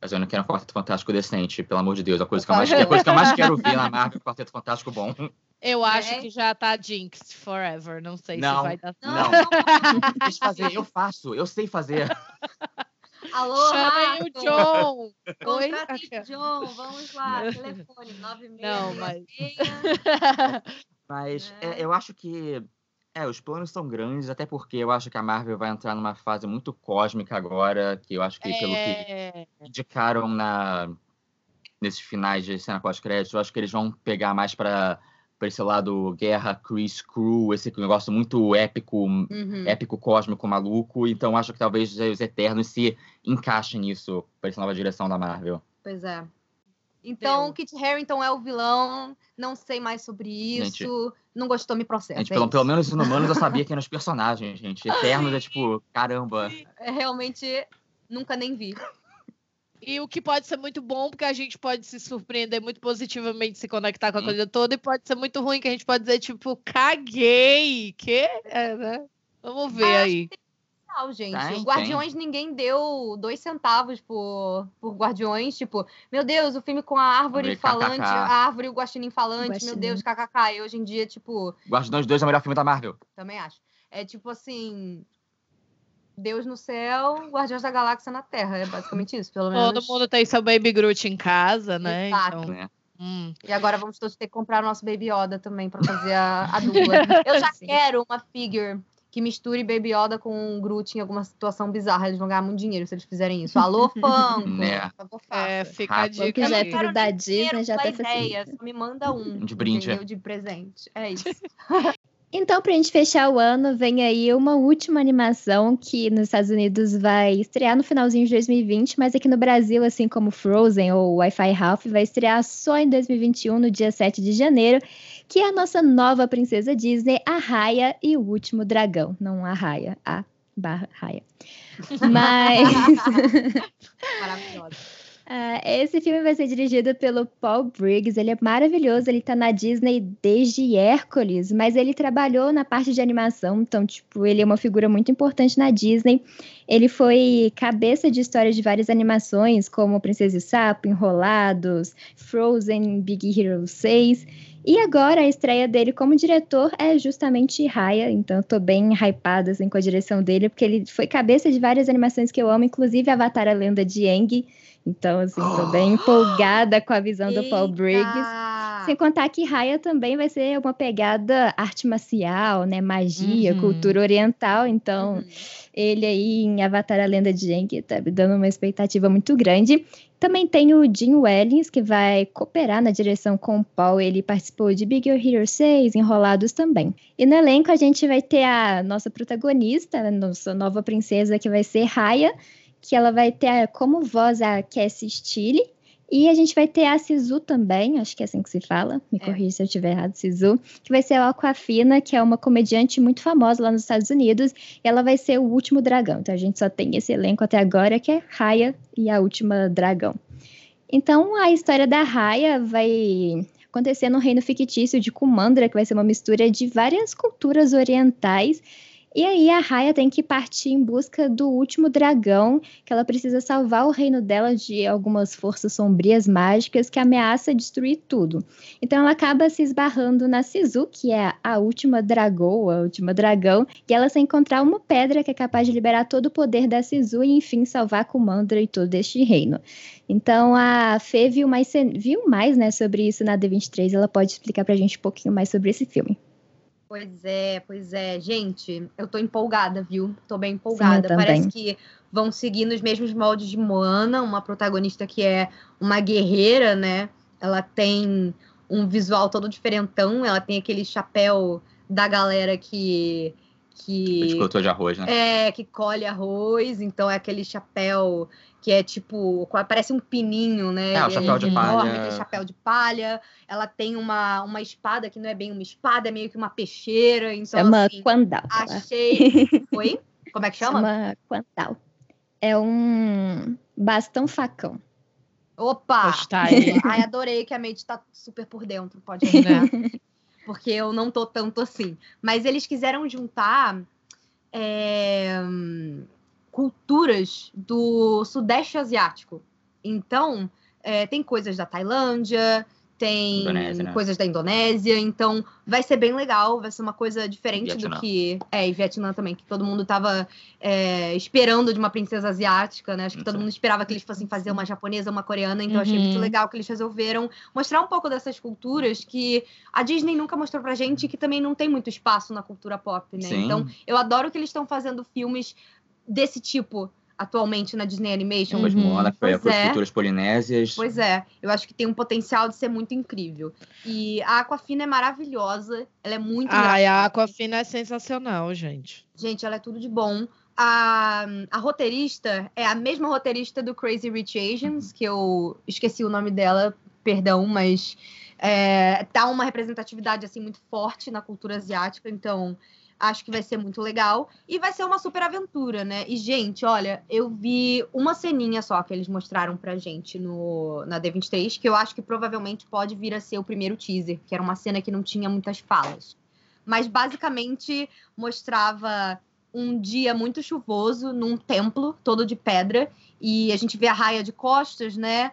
Mas eu não quero um Quarteto Fantástico decente, pelo amor de Deus. A coisa que eu mais, a coisa que eu mais quero ver na Marvel é um Quarteto Fantástico bom. Eu acho É. que já tá Jinx forever. Não sei Não. se vai dar Não, Não. não, não. Deixa eu fazer, eu faço, eu sei fazer. Alô, Chamem o. John! Oi? Contrate John, vamos lá. Telefone 96. Não, mas- Mas É. é, eu acho que é, os planos são grandes, até porque eu acho que a Marvel vai entrar numa fase muito cósmica agora, que eu acho que pelo que É, indicaram na nesses finais de cena pós-crédito. Eu acho que eles vão pegar mais pra, pra esse lado guerra, Chris Crew, esse negócio muito épico, Uhum. épico, cósmico, maluco. Então acho que talvez os Eternos se encaixem nisso pra essa nova direção da Marvel. Pois é. Então, Eu. Kit Harington é o vilão. Não sei mais sobre isso. Gente, não gostou, me processa. Gente, é pelo, pelo menos Inumanos eu sabia quem eram os personagens, gente. Eternos é tipo, caramba. É, realmente, nunca nem vi. E o que pode ser muito bom, porque a gente pode se surpreender muito positivamente, se conectar com a Sim. coisa toda, e pode ser muito ruim, que a gente pode dizer, tipo, caguei. Que? É, né? Vamos ver Mas aí. Não, gente. Tem, o Guardiões ninguém deu dois centavos por, por Guardiões. Tipo, meu Deus, o filme com a árvore Ver, falante, kkk. a árvore e o guaxinim falante. Meu Guaxinim. Deus, kkk. E hoje em dia, tipo, Guardiões 2 é o melhor filme da Marvel. também acho. É tipo assim. Deus no céu, Guardiões da Galáxia na Terra. É basicamente isso, pelo menos. Todo mundo tem seu Baby Groot em casa, né? Exato. Então, Né? hum. E agora vamos todos ter que comprar o nosso Baby Yoda também pra fazer a, a dupla. Eu já Sim. quero uma figure que misture Baby Yoda com um Groot em alguma situação bizarra. Eles vão ganhar muito dinheiro se eles fizerem isso. Alô, Funko! Né. Por favor, faça. É, fica a dica. que já é filho da Disney, já pela até ideia, só me manda um. De brinde. entendeu? De presente. É isso. Então, pra gente fechar o ano, vem aí uma última animação que nos Estados Unidos vai estrear no finalzinho de 2020, mas aqui no Brasil, assim como Frozen ou Wi-Fi Ralph, vai estrear só em 2021, no dia 7 de janeiro, que é a nossa nova princesa Disney, a Raya e o Último Dragão. Não a Raya, a barra Raya. Mas... Maravilhosa. Ah, esse filme vai ser dirigido pelo Paul Briggs. Ele é maravilhoso. Ele tá na Disney desde Hércules, mas ele trabalhou na parte de animação. Então, tipo, ele é uma figura muito importante na Disney. Ele foi cabeça de histórias de várias animações, como Princesa e Sapo, Enrolados, Frozen, Big Hero 6. E agora a estreia dele como diretor é justamente Raya, então eu tô bem hypada assim, com a direção dele, porque ele foi cabeça de várias animações que eu amo, inclusive Avatar a Lenda de Aang. Então, assim, tô bem empolgada com a visão do Paul Briggs. Eita! Sem contar que Raya também vai ser uma pegada arte marcial, né? Magia, Uhum. cultura oriental. Então, Uhum. ele aí em Avatar a Lenda de Aang tá me dando uma expectativa muito grande. Também tem o Jim Wellings, que vai cooperar na direção com o Paul. Ele participou de Big Hero 6, Enrolados também. E no elenco a gente vai ter a nossa protagonista, a nossa nova princesa, que vai ser Raya, que ela vai ter a- como voz a Cassie Steele. E a gente vai ter a Sisu também, acho que é assim que se fala, me É. corrija se eu estiver errado, Sisu, que vai ser a Aquafina, que é uma comediante muito famosa lá nos Estados Unidos, e ela vai ser o último dragão. Então a gente só tem esse elenco até agora, que é Raya e a última dragão. Então a história da Raya vai acontecer no reino fictício de Kumandra, que vai ser uma mistura de várias culturas orientais. E aí a Raya tem que partir em busca do último dragão, que ela precisa salvar o reino dela de algumas forças sombrias mágicas que ameaçam destruir tudo. Então ela acaba se esbarrando na Sisu, que é a última dragoa, a última dragão, e ela se encontrar uma pedra que é capaz de liberar todo o poder da Sisu e enfim salvar Kumandra e todo este reino. Então a Fê viu mais, viu mais né, sobre isso na D23, ela pode explicar pra gente um pouquinho mais sobre esse filme. Pois é, pois é. Gente, eu tô empolgada, viu? Tô bem empolgada. também. Parece que vão seguir nos mesmos moldes de Moana, uma protagonista que é uma guerreira, né? Ela tem um visual todo diferentão, ela tem aquele chapéu da galera que. que de arroz, né? é, que colhe arroz, então é aquele chapéu que é tipo, parece um pininho, né? É, o Ele chapéu de enorme, palha. aquele chapéu de palha. Ela tem uma, uma espada que não é bem uma espada, é meio que uma peixeira. Então, Chama assim, Quandal. achei. Oi? Como é que chama? Chama Quandal. É um bastão facão. Opa! Postar aí. Ai, adorei que a Made tá super por dentro, pode ajudar. Porque eu não tô tanto assim. Mas eles quiseram juntar é, culturas do Sudeste Asiático. Então, é, tem coisas da Tailândia, tem Indonésia, né? coisas da Indonésia. Então, vai ser bem legal. Vai ser uma coisa diferente Vietnã. do que. É, e Vietnã também, que todo mundo tava é, esperando de uma princesa asiática, né? Acho que todo Sim. mundo esperava que eles fossem fazer uma japonesa, uma coreana. Então, achei Uhum. muito legal que eles resolveram mostrar um pouco dessas culturas que a Disney nunca mostrou pra gente e que também não tem muito espaço na cultura pop, né? Sim. Então, eu adoro que eles estão fazendo filmes desse tipo. atualmente na Disney Animation. Uhum. Moana, que foi Pois para as é. culturas polinésias. Pois é, eu acho que tem um potencial de ser muito incrível. E a Aquafina é maravilhosa, ela é muito Ai, a. Aquafina é sensacional, gente. Gente, ela é tudo de bom. A, a roteirista é a mesma roteirista do Crazy Rich Asians, que eu esqueci o nome dela, perdão, mas é, tá uma representatividade assim muito forte na cultura asiática, então acho que vai ser muito legal. E vai ser uma super aventura, né? E, gente, olha, eu vi uma ceninha só que eles mostraram pra gente no, na D23, que eu acho que provavelmente pode vir a ser o primeiro teaser, que era uma cena que não tinha muitas falas. Mas basicamente mostrava um dia muito chuvoso num templo todo de pedra e a gente vê a raia de costas, né?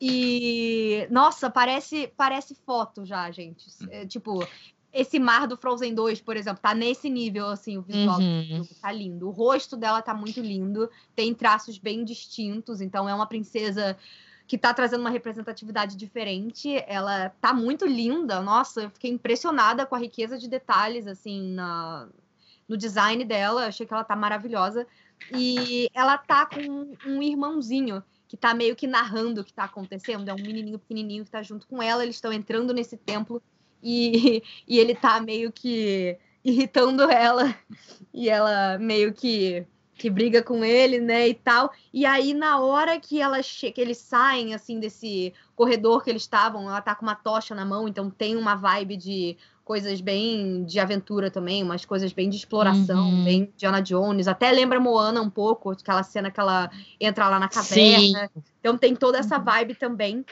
E nossa, parece parece foto já, gente. É, tipo, esse mar do Frozen 2, por exemplo, tá nesse nível assim, o visual do Uhum. filme, tá lindo. O rosto dela tá muito lindo, tem traços bem distintos, então é uma princesa que tá trazendo uma representatividade diferente. Ela tá muito linda, nossa, eu fiquei impressionada com a riqueza de detalhes, assim, na, no design dela. Achei que ela tá maravilhosa. E ela tá com um irmãozinho que tá meio que narrando o que tá acontecendo. É um menininho pequenininho que tá junto com ela. Eles estão entrando nesse templo e, e ele tá meio que irritando ela. E ela meio que que briga com ele, né, e tal. E aí, na hora que, ela que eles saem, assim, desse corredor que eles estavam, ela tá com uma tocha na mão, então tem uma vibe de coisas bem de aventura também, umas coisas bem de exploração, Uhum. bem Diana Jones. Até lembra Moana um pouco, aquela cena que ela entra lá na caverna. Então tem toda essa vibe também.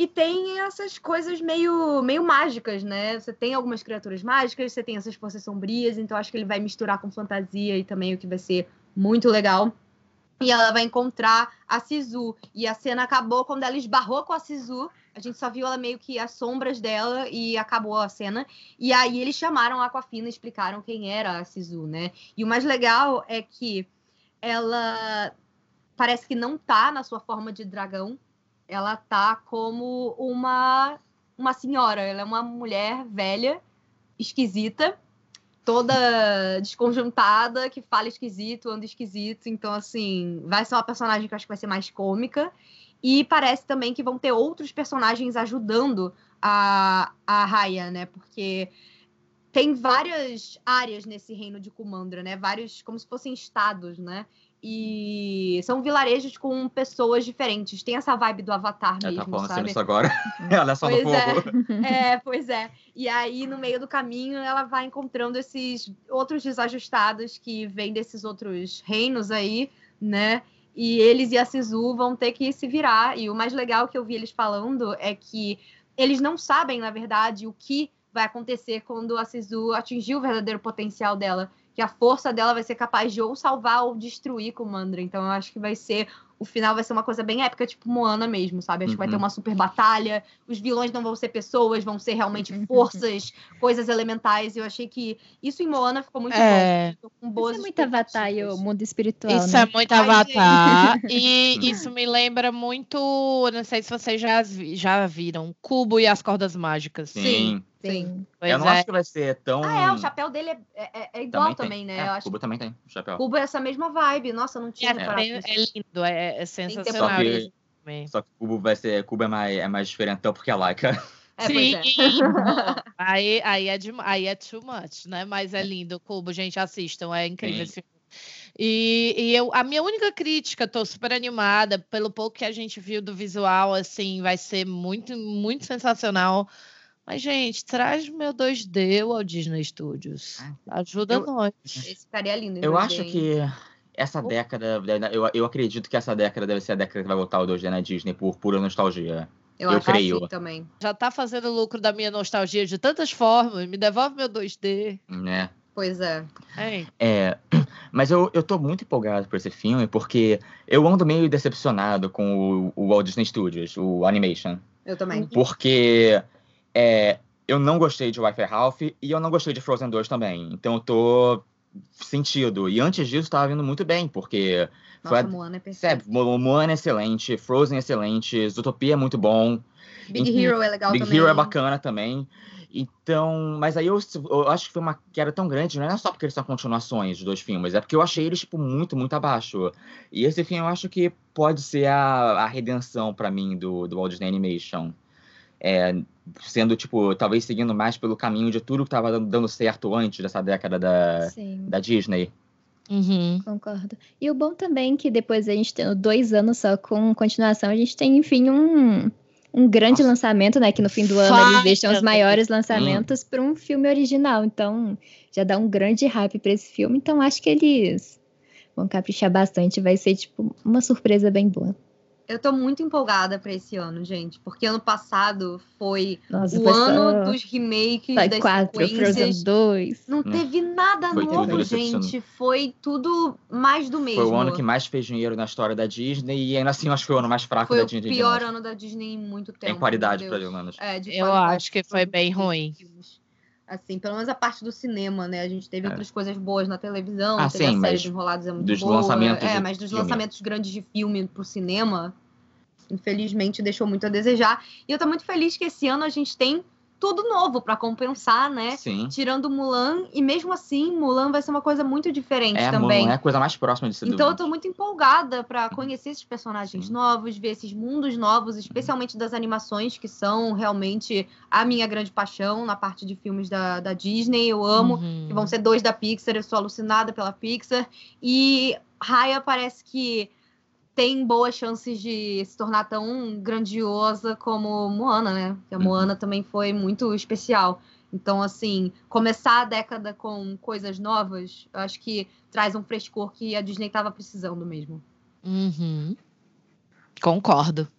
E tem essas coisas meio, meio mágicas, né? Você tem algumas criaturas mágicas, você tem essas forças sombrias, então acho que ele vai misturar com fantasia e também o que vai ser muito legal. E ela vai encontrar a Sisu. E a cena acabou quando ela esbarrou com a Sisu. A gente só viu ela meio que as sombras dela e acabou a cena. E aí eles chamaram a Aquafina e explicaram quem era a Sisu, né? E o mais legal é que ela parece que não tá na sua forma de dragão. Ela tá como uma uma senhora, ela é uma mulher velha, esquisita, toda desconjuntada, que fala esquisito, anda esquisito, então assim, vai ser uma personagem que eu acho que vai ser mais cômica. E parece também que vão ter outros personagens ajudando a, a Raya, né? Porque tem várias áreas nesse reino de Kumandra, né? Vários, como se fossem estados, né? E são vilarejos com pessoas diferentes. Tem essa vibe do Avatar Ela mesmo, tá falando sabe? isso agora. Ela é só no Pois é. fogo. É, pois é. E aí, no meio do caminho, ela vai encontrando esses outros desajustados que vêm desses outros reinos aí, né? E eles e a Sisu vão ter que se virar. E o mais legal que eu vi eles falando é que eles não sabem, na verdade, o que vai acontecer quando a Sisu atingir o verdadeiro potencial dela. Que a força dela vai ser capaz de ou salvar ou destruir Kumandra. Então eu acho que vai ser. O final vai ser uma coisa bem épica, tipo Moana mesmo, sabe? Acho que vai ter Uhum. uma super batalha. Os vilões não vão ser pessoas, vão ser realmente forças, coisas elementais. Eu achei que isso em Moana ficou muito É. bom. Isso é muito avatar e o mundo espiritual, Isso né? é muito Ai, avatar. E isso me lembra muito. Não sei se vocês já, já viram. Cubo e as cordas mágicas. Sim. Sim. Pois eu não é. acho que vai ser tão. Ah, é, o chapéu dele é, é- é igual também, tem. né? É, eu acho Cubo também tem, o chapéu. Cubo é essa mesma vibe. Nossa, eu não tinha É, é lindo, é, é sensacional. Só que-. Só que o Cubo vai ser. Cubo é mais, é mais diferentão porque é Laika. É, Sim, é. aí, aí, é de, aí é too much, né? Mas é lindo o Cubo, gente, assistam, é incrível Sim. esse filme. E, e eu, a minha única crítica, tô super animada, pelo pouco que a gente viu do visual, assim, vai ser muito, muito sensacional. Mas, gente, traz meu 2D ao Disney Studios. Ajuda Eu- nós. Esse ficaria lindo. Eu 2D, acho hein? que essa década. Eu, eu acredito que essa década deve ser a década que vai voltar o 2D na Disney por pura nostalgia. Eu, eu acho que creio. sim também. Já tá fazendo lucro da minha nostalgia de tantas formas. Me devolve meu 2D. Né? Pois é. Hein? É, mas eu, eu tô muito empolgado por esse filme, porque eu ando meio decepcionado com o, o Walt Disney Studios, o Animation. Eu também. Porque é, eu não gostei de Wi-Fi Ralph e eu não gostei de Frozen 2 também. Então eu tô sentido. E antes disso tava vindo muito bem, porque Nossa, foi a- Moana é perfeito. Mo- Moana é excelente, Frozen é excelente, Zootopia é muito bom, Big Uhum. Hero é legal Big também. Hero é bacana também. Então, mas aí eu, eu acho que foi uma queda tão grande, não é só porque eles são continuações dos dois filmes, é porque eu achei eles, tipo, muito, muito abaixo. E esse filme eu acho que pode ser a, a redenção para mim do, do Walt Disney Animation. É, sendo, tipo, talvez seguindo mais pelo caminho de tudo que tava dando, certo antes dessa década da, Sim. da Disney. Uhum. Concordo. E o bom também é que depois a gente tendo dois anos só com continuação, a gente tem, enfim, um, um grande Nossa. lançamento, né? Que no fim do ano eles deixam os maiores lançamentos para um filme original. Então, já dá um grande hype para esse filme. Então, acho que eles vão caprichar bastante. Vai ser, tipo, uma surpresa bem boa. Eu tô muito empolgada pra esse ano, gente, porque ano passado foi Nossa, o foi ano só... dos remakes, Toy das 4, Frozen sequências. 2. Não Hum. teve nada Foi novo, gente. Foi tudo mais do mesmo. Foi o ano que mais fez dinheiro na história da Disney e ainda assim eu acho que foi o ano mais fraco Foi da o Disney. de pior longe. ano da Disney em muito tempo. Em qualidade, Deus. menos. É, de Eu acho que foi bem ruim. filmes. Assim, pelo menos a parte do cinema, né? A gente teve É. outras coisas boas na televisão, Ah, teve sim, a série mas de Enrolados é muito dos boa. lançamentos É, mas dos filme. lançamentos grandes de filme pro cinema, infelizmente deixou muito a desejar. E eu tô muito feliz que esse ano a gente tem tudo novo pra compensar, né? Sim. Tirando Mulan, e mesmo assim, Mulan vai ser uma coisa muito diferente É, também. Mulan é a coisa mais próxima de ser Então eu tô muito empolgada pra conhecer esses personagens Sim. novos, ver esses mundos novos, especialmente das animações, que são realmente a minha grande paixão na parte de filmes da, da Disney. Eu amo. Uhum. Que vão ser dois da Pixar, eu sou alucinada pela Pixar. E Raya parece que tem boas chances de se tornar tão grandiosa como Moana, né? Porque a Uhum. Moana também foi muito especial. Então, assim, começar a década com coisas novas, eu acho que traz um frescor que a Disney tava precisando mesmo. Uhum. Concordo.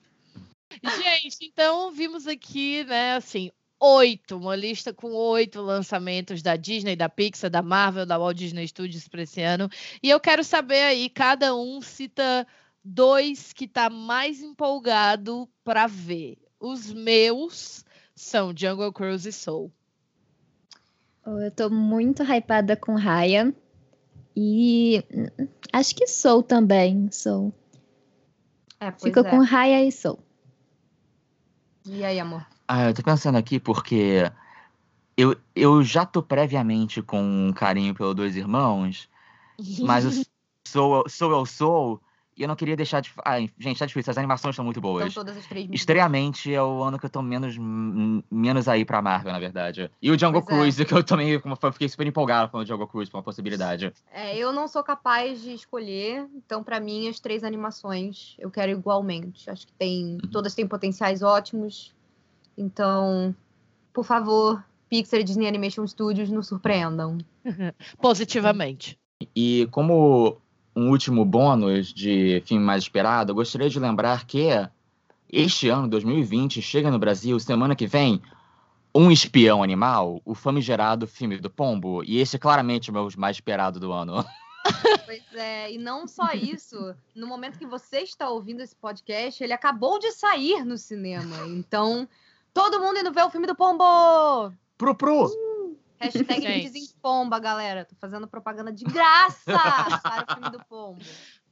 Gente, então vimos aqui, né, assim, oito, uma lista com oito lançamentos da Disney, da Pixar, da Marvel, da Walt Disney Studios para esse ano. E eu quero saber aí, cada um cita dois que tá mais empolgado para ver. Os meus são Jungle Cruise e Soul. Eu tô muito hypada com Raya. E hum, acho que Soul também. Soul. É, Fica é. com Raya e Soul. E aí, amor? Ah, eu tô pensando aqui porque eu, eu já tô previamente com um carinho pelos dois irmãos, mas eu sou, sou eu sou, e eu não queria deixar de. Ah, gente, tá difícil, as animações estão muito Então, boas. todas as três. minhas. Estreamente é o ano que eu tô menos, menos aí pra Marvel, na verdade. E o Jungle Pois é. Cruise, que eu também eu fiquei super empolgado com o Jungle Cruise, com uma possibilidade. É, eu não sou capaz de escolher, então pra mim as três animações eu quero igualmente. Acho que tem, Uhum. todas têm potenciais ótimos. Então, por favor, Pixar e Disney Animation Studios nos surpreendam. Positivamente. E como um último bônus de filme mais esperado, eu gostaria de lembrar que este ano, 2020, chega no Brasil, semana que vem, Um Espião Animal, o famigerado filme do Pombo, e esse é claramente o meu mais esperado do ano. Pois é, e não só isso, no momento que você está ouvindo esse podcast, ele acabou de sair no cinema. Então, todo mundo indo ver o filme do Pombo! Pro Pro! Hashtag. Desimpomba, galera. Tô fazendo propaganda de graça para o filme do Pombo.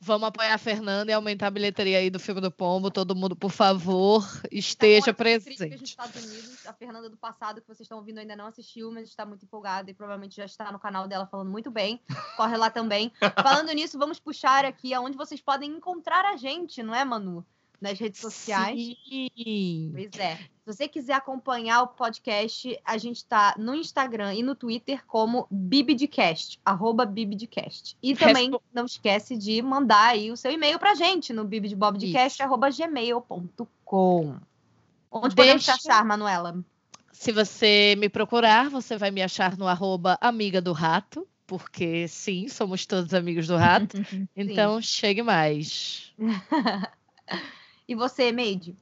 Vamos apoiar a Fernanda e aumentar a bilheteria aí do filme do Pombo. Todo mundo, por favor, esteja Tá ótimas críticas nos presente. Estados Unidos. A Fernanda do passado, que vocês estão ouvindo, ainda não assistiu, mas está muito empolgada e provavelmente já está no canal dela falando muito bem. Corre lá também. Falando nisso, vamos puxar aqui aonde vocês podem encontrar a gente, não é, Manu? Nas redes sociais. Sim. Pois é. Se você quiser acompanhar o podcast, a gente tá no Instagram e no Twitter como Bibidcast, arroba Bibidcast. E também Respo- não esquece de mandar aí o seu e-mail pra gente no bibidbobdcast, arroba gmail.com. Onde podemos te Deixa- achar, Manuela? Se você me procurar, você vai me achar no arroba amiga do rato, porque sim, somos todos amigos do rato. Então chegue mais. E você, Meide?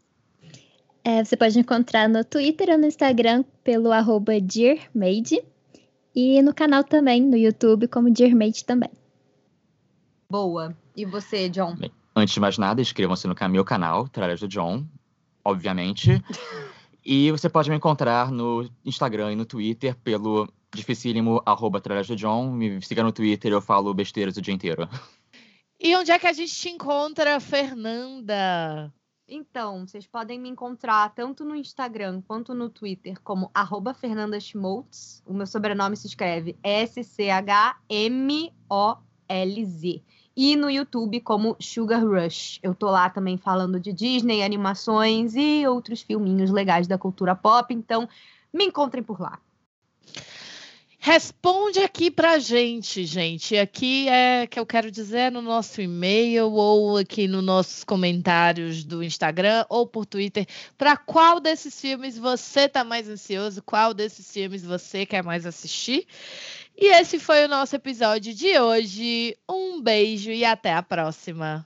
É, você pode encontrar no Twitter ou no Instagram pelo arroba DearMade. E no canal também, no YouTube, como DearMade também. Boa. E você, John? Antes de mais nada, inscrevam-se no meu canal, Tralhas do John, obviamente. e você pode me encontrar no Instagram e no Twitter pelo dificílimo arroba Tralhas do John. Me siga no Twitter, eu falo besteiras o dia inteiro. E onde é que a gente te encontra, Fernanda? Então, vocês podem me encontrar tanto no Instagram quanto no Twitter como arroba Fernanda Schmoltz. O meu sobrenome se escreve S-C-H-M-O-L-Z. E no YouTube como Sugar Rush. Eu tô lá também falando de Disney, animações e outros filminhos legais da cultura pop. Então, me encontrem por lá. Responde aqui pra gente, gente. Aqui é que eu quero dizer no nosso e-mail ou aqui nos nossos comentários do Instagram ou por Twitter. Para qual desses filmes você tá mais ansioso? Qual desses filmes você quer mais assistir? E esse foi o nosso episódio de hoje. Um beijo e até a próxima.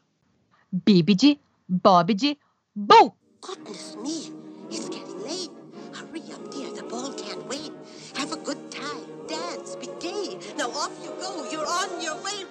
Bibidi, Bobidi, Boo! Goodness me, it's getting late. Hurry up, dear. The ball can't wait. Have a good Now off you go. You're on your way.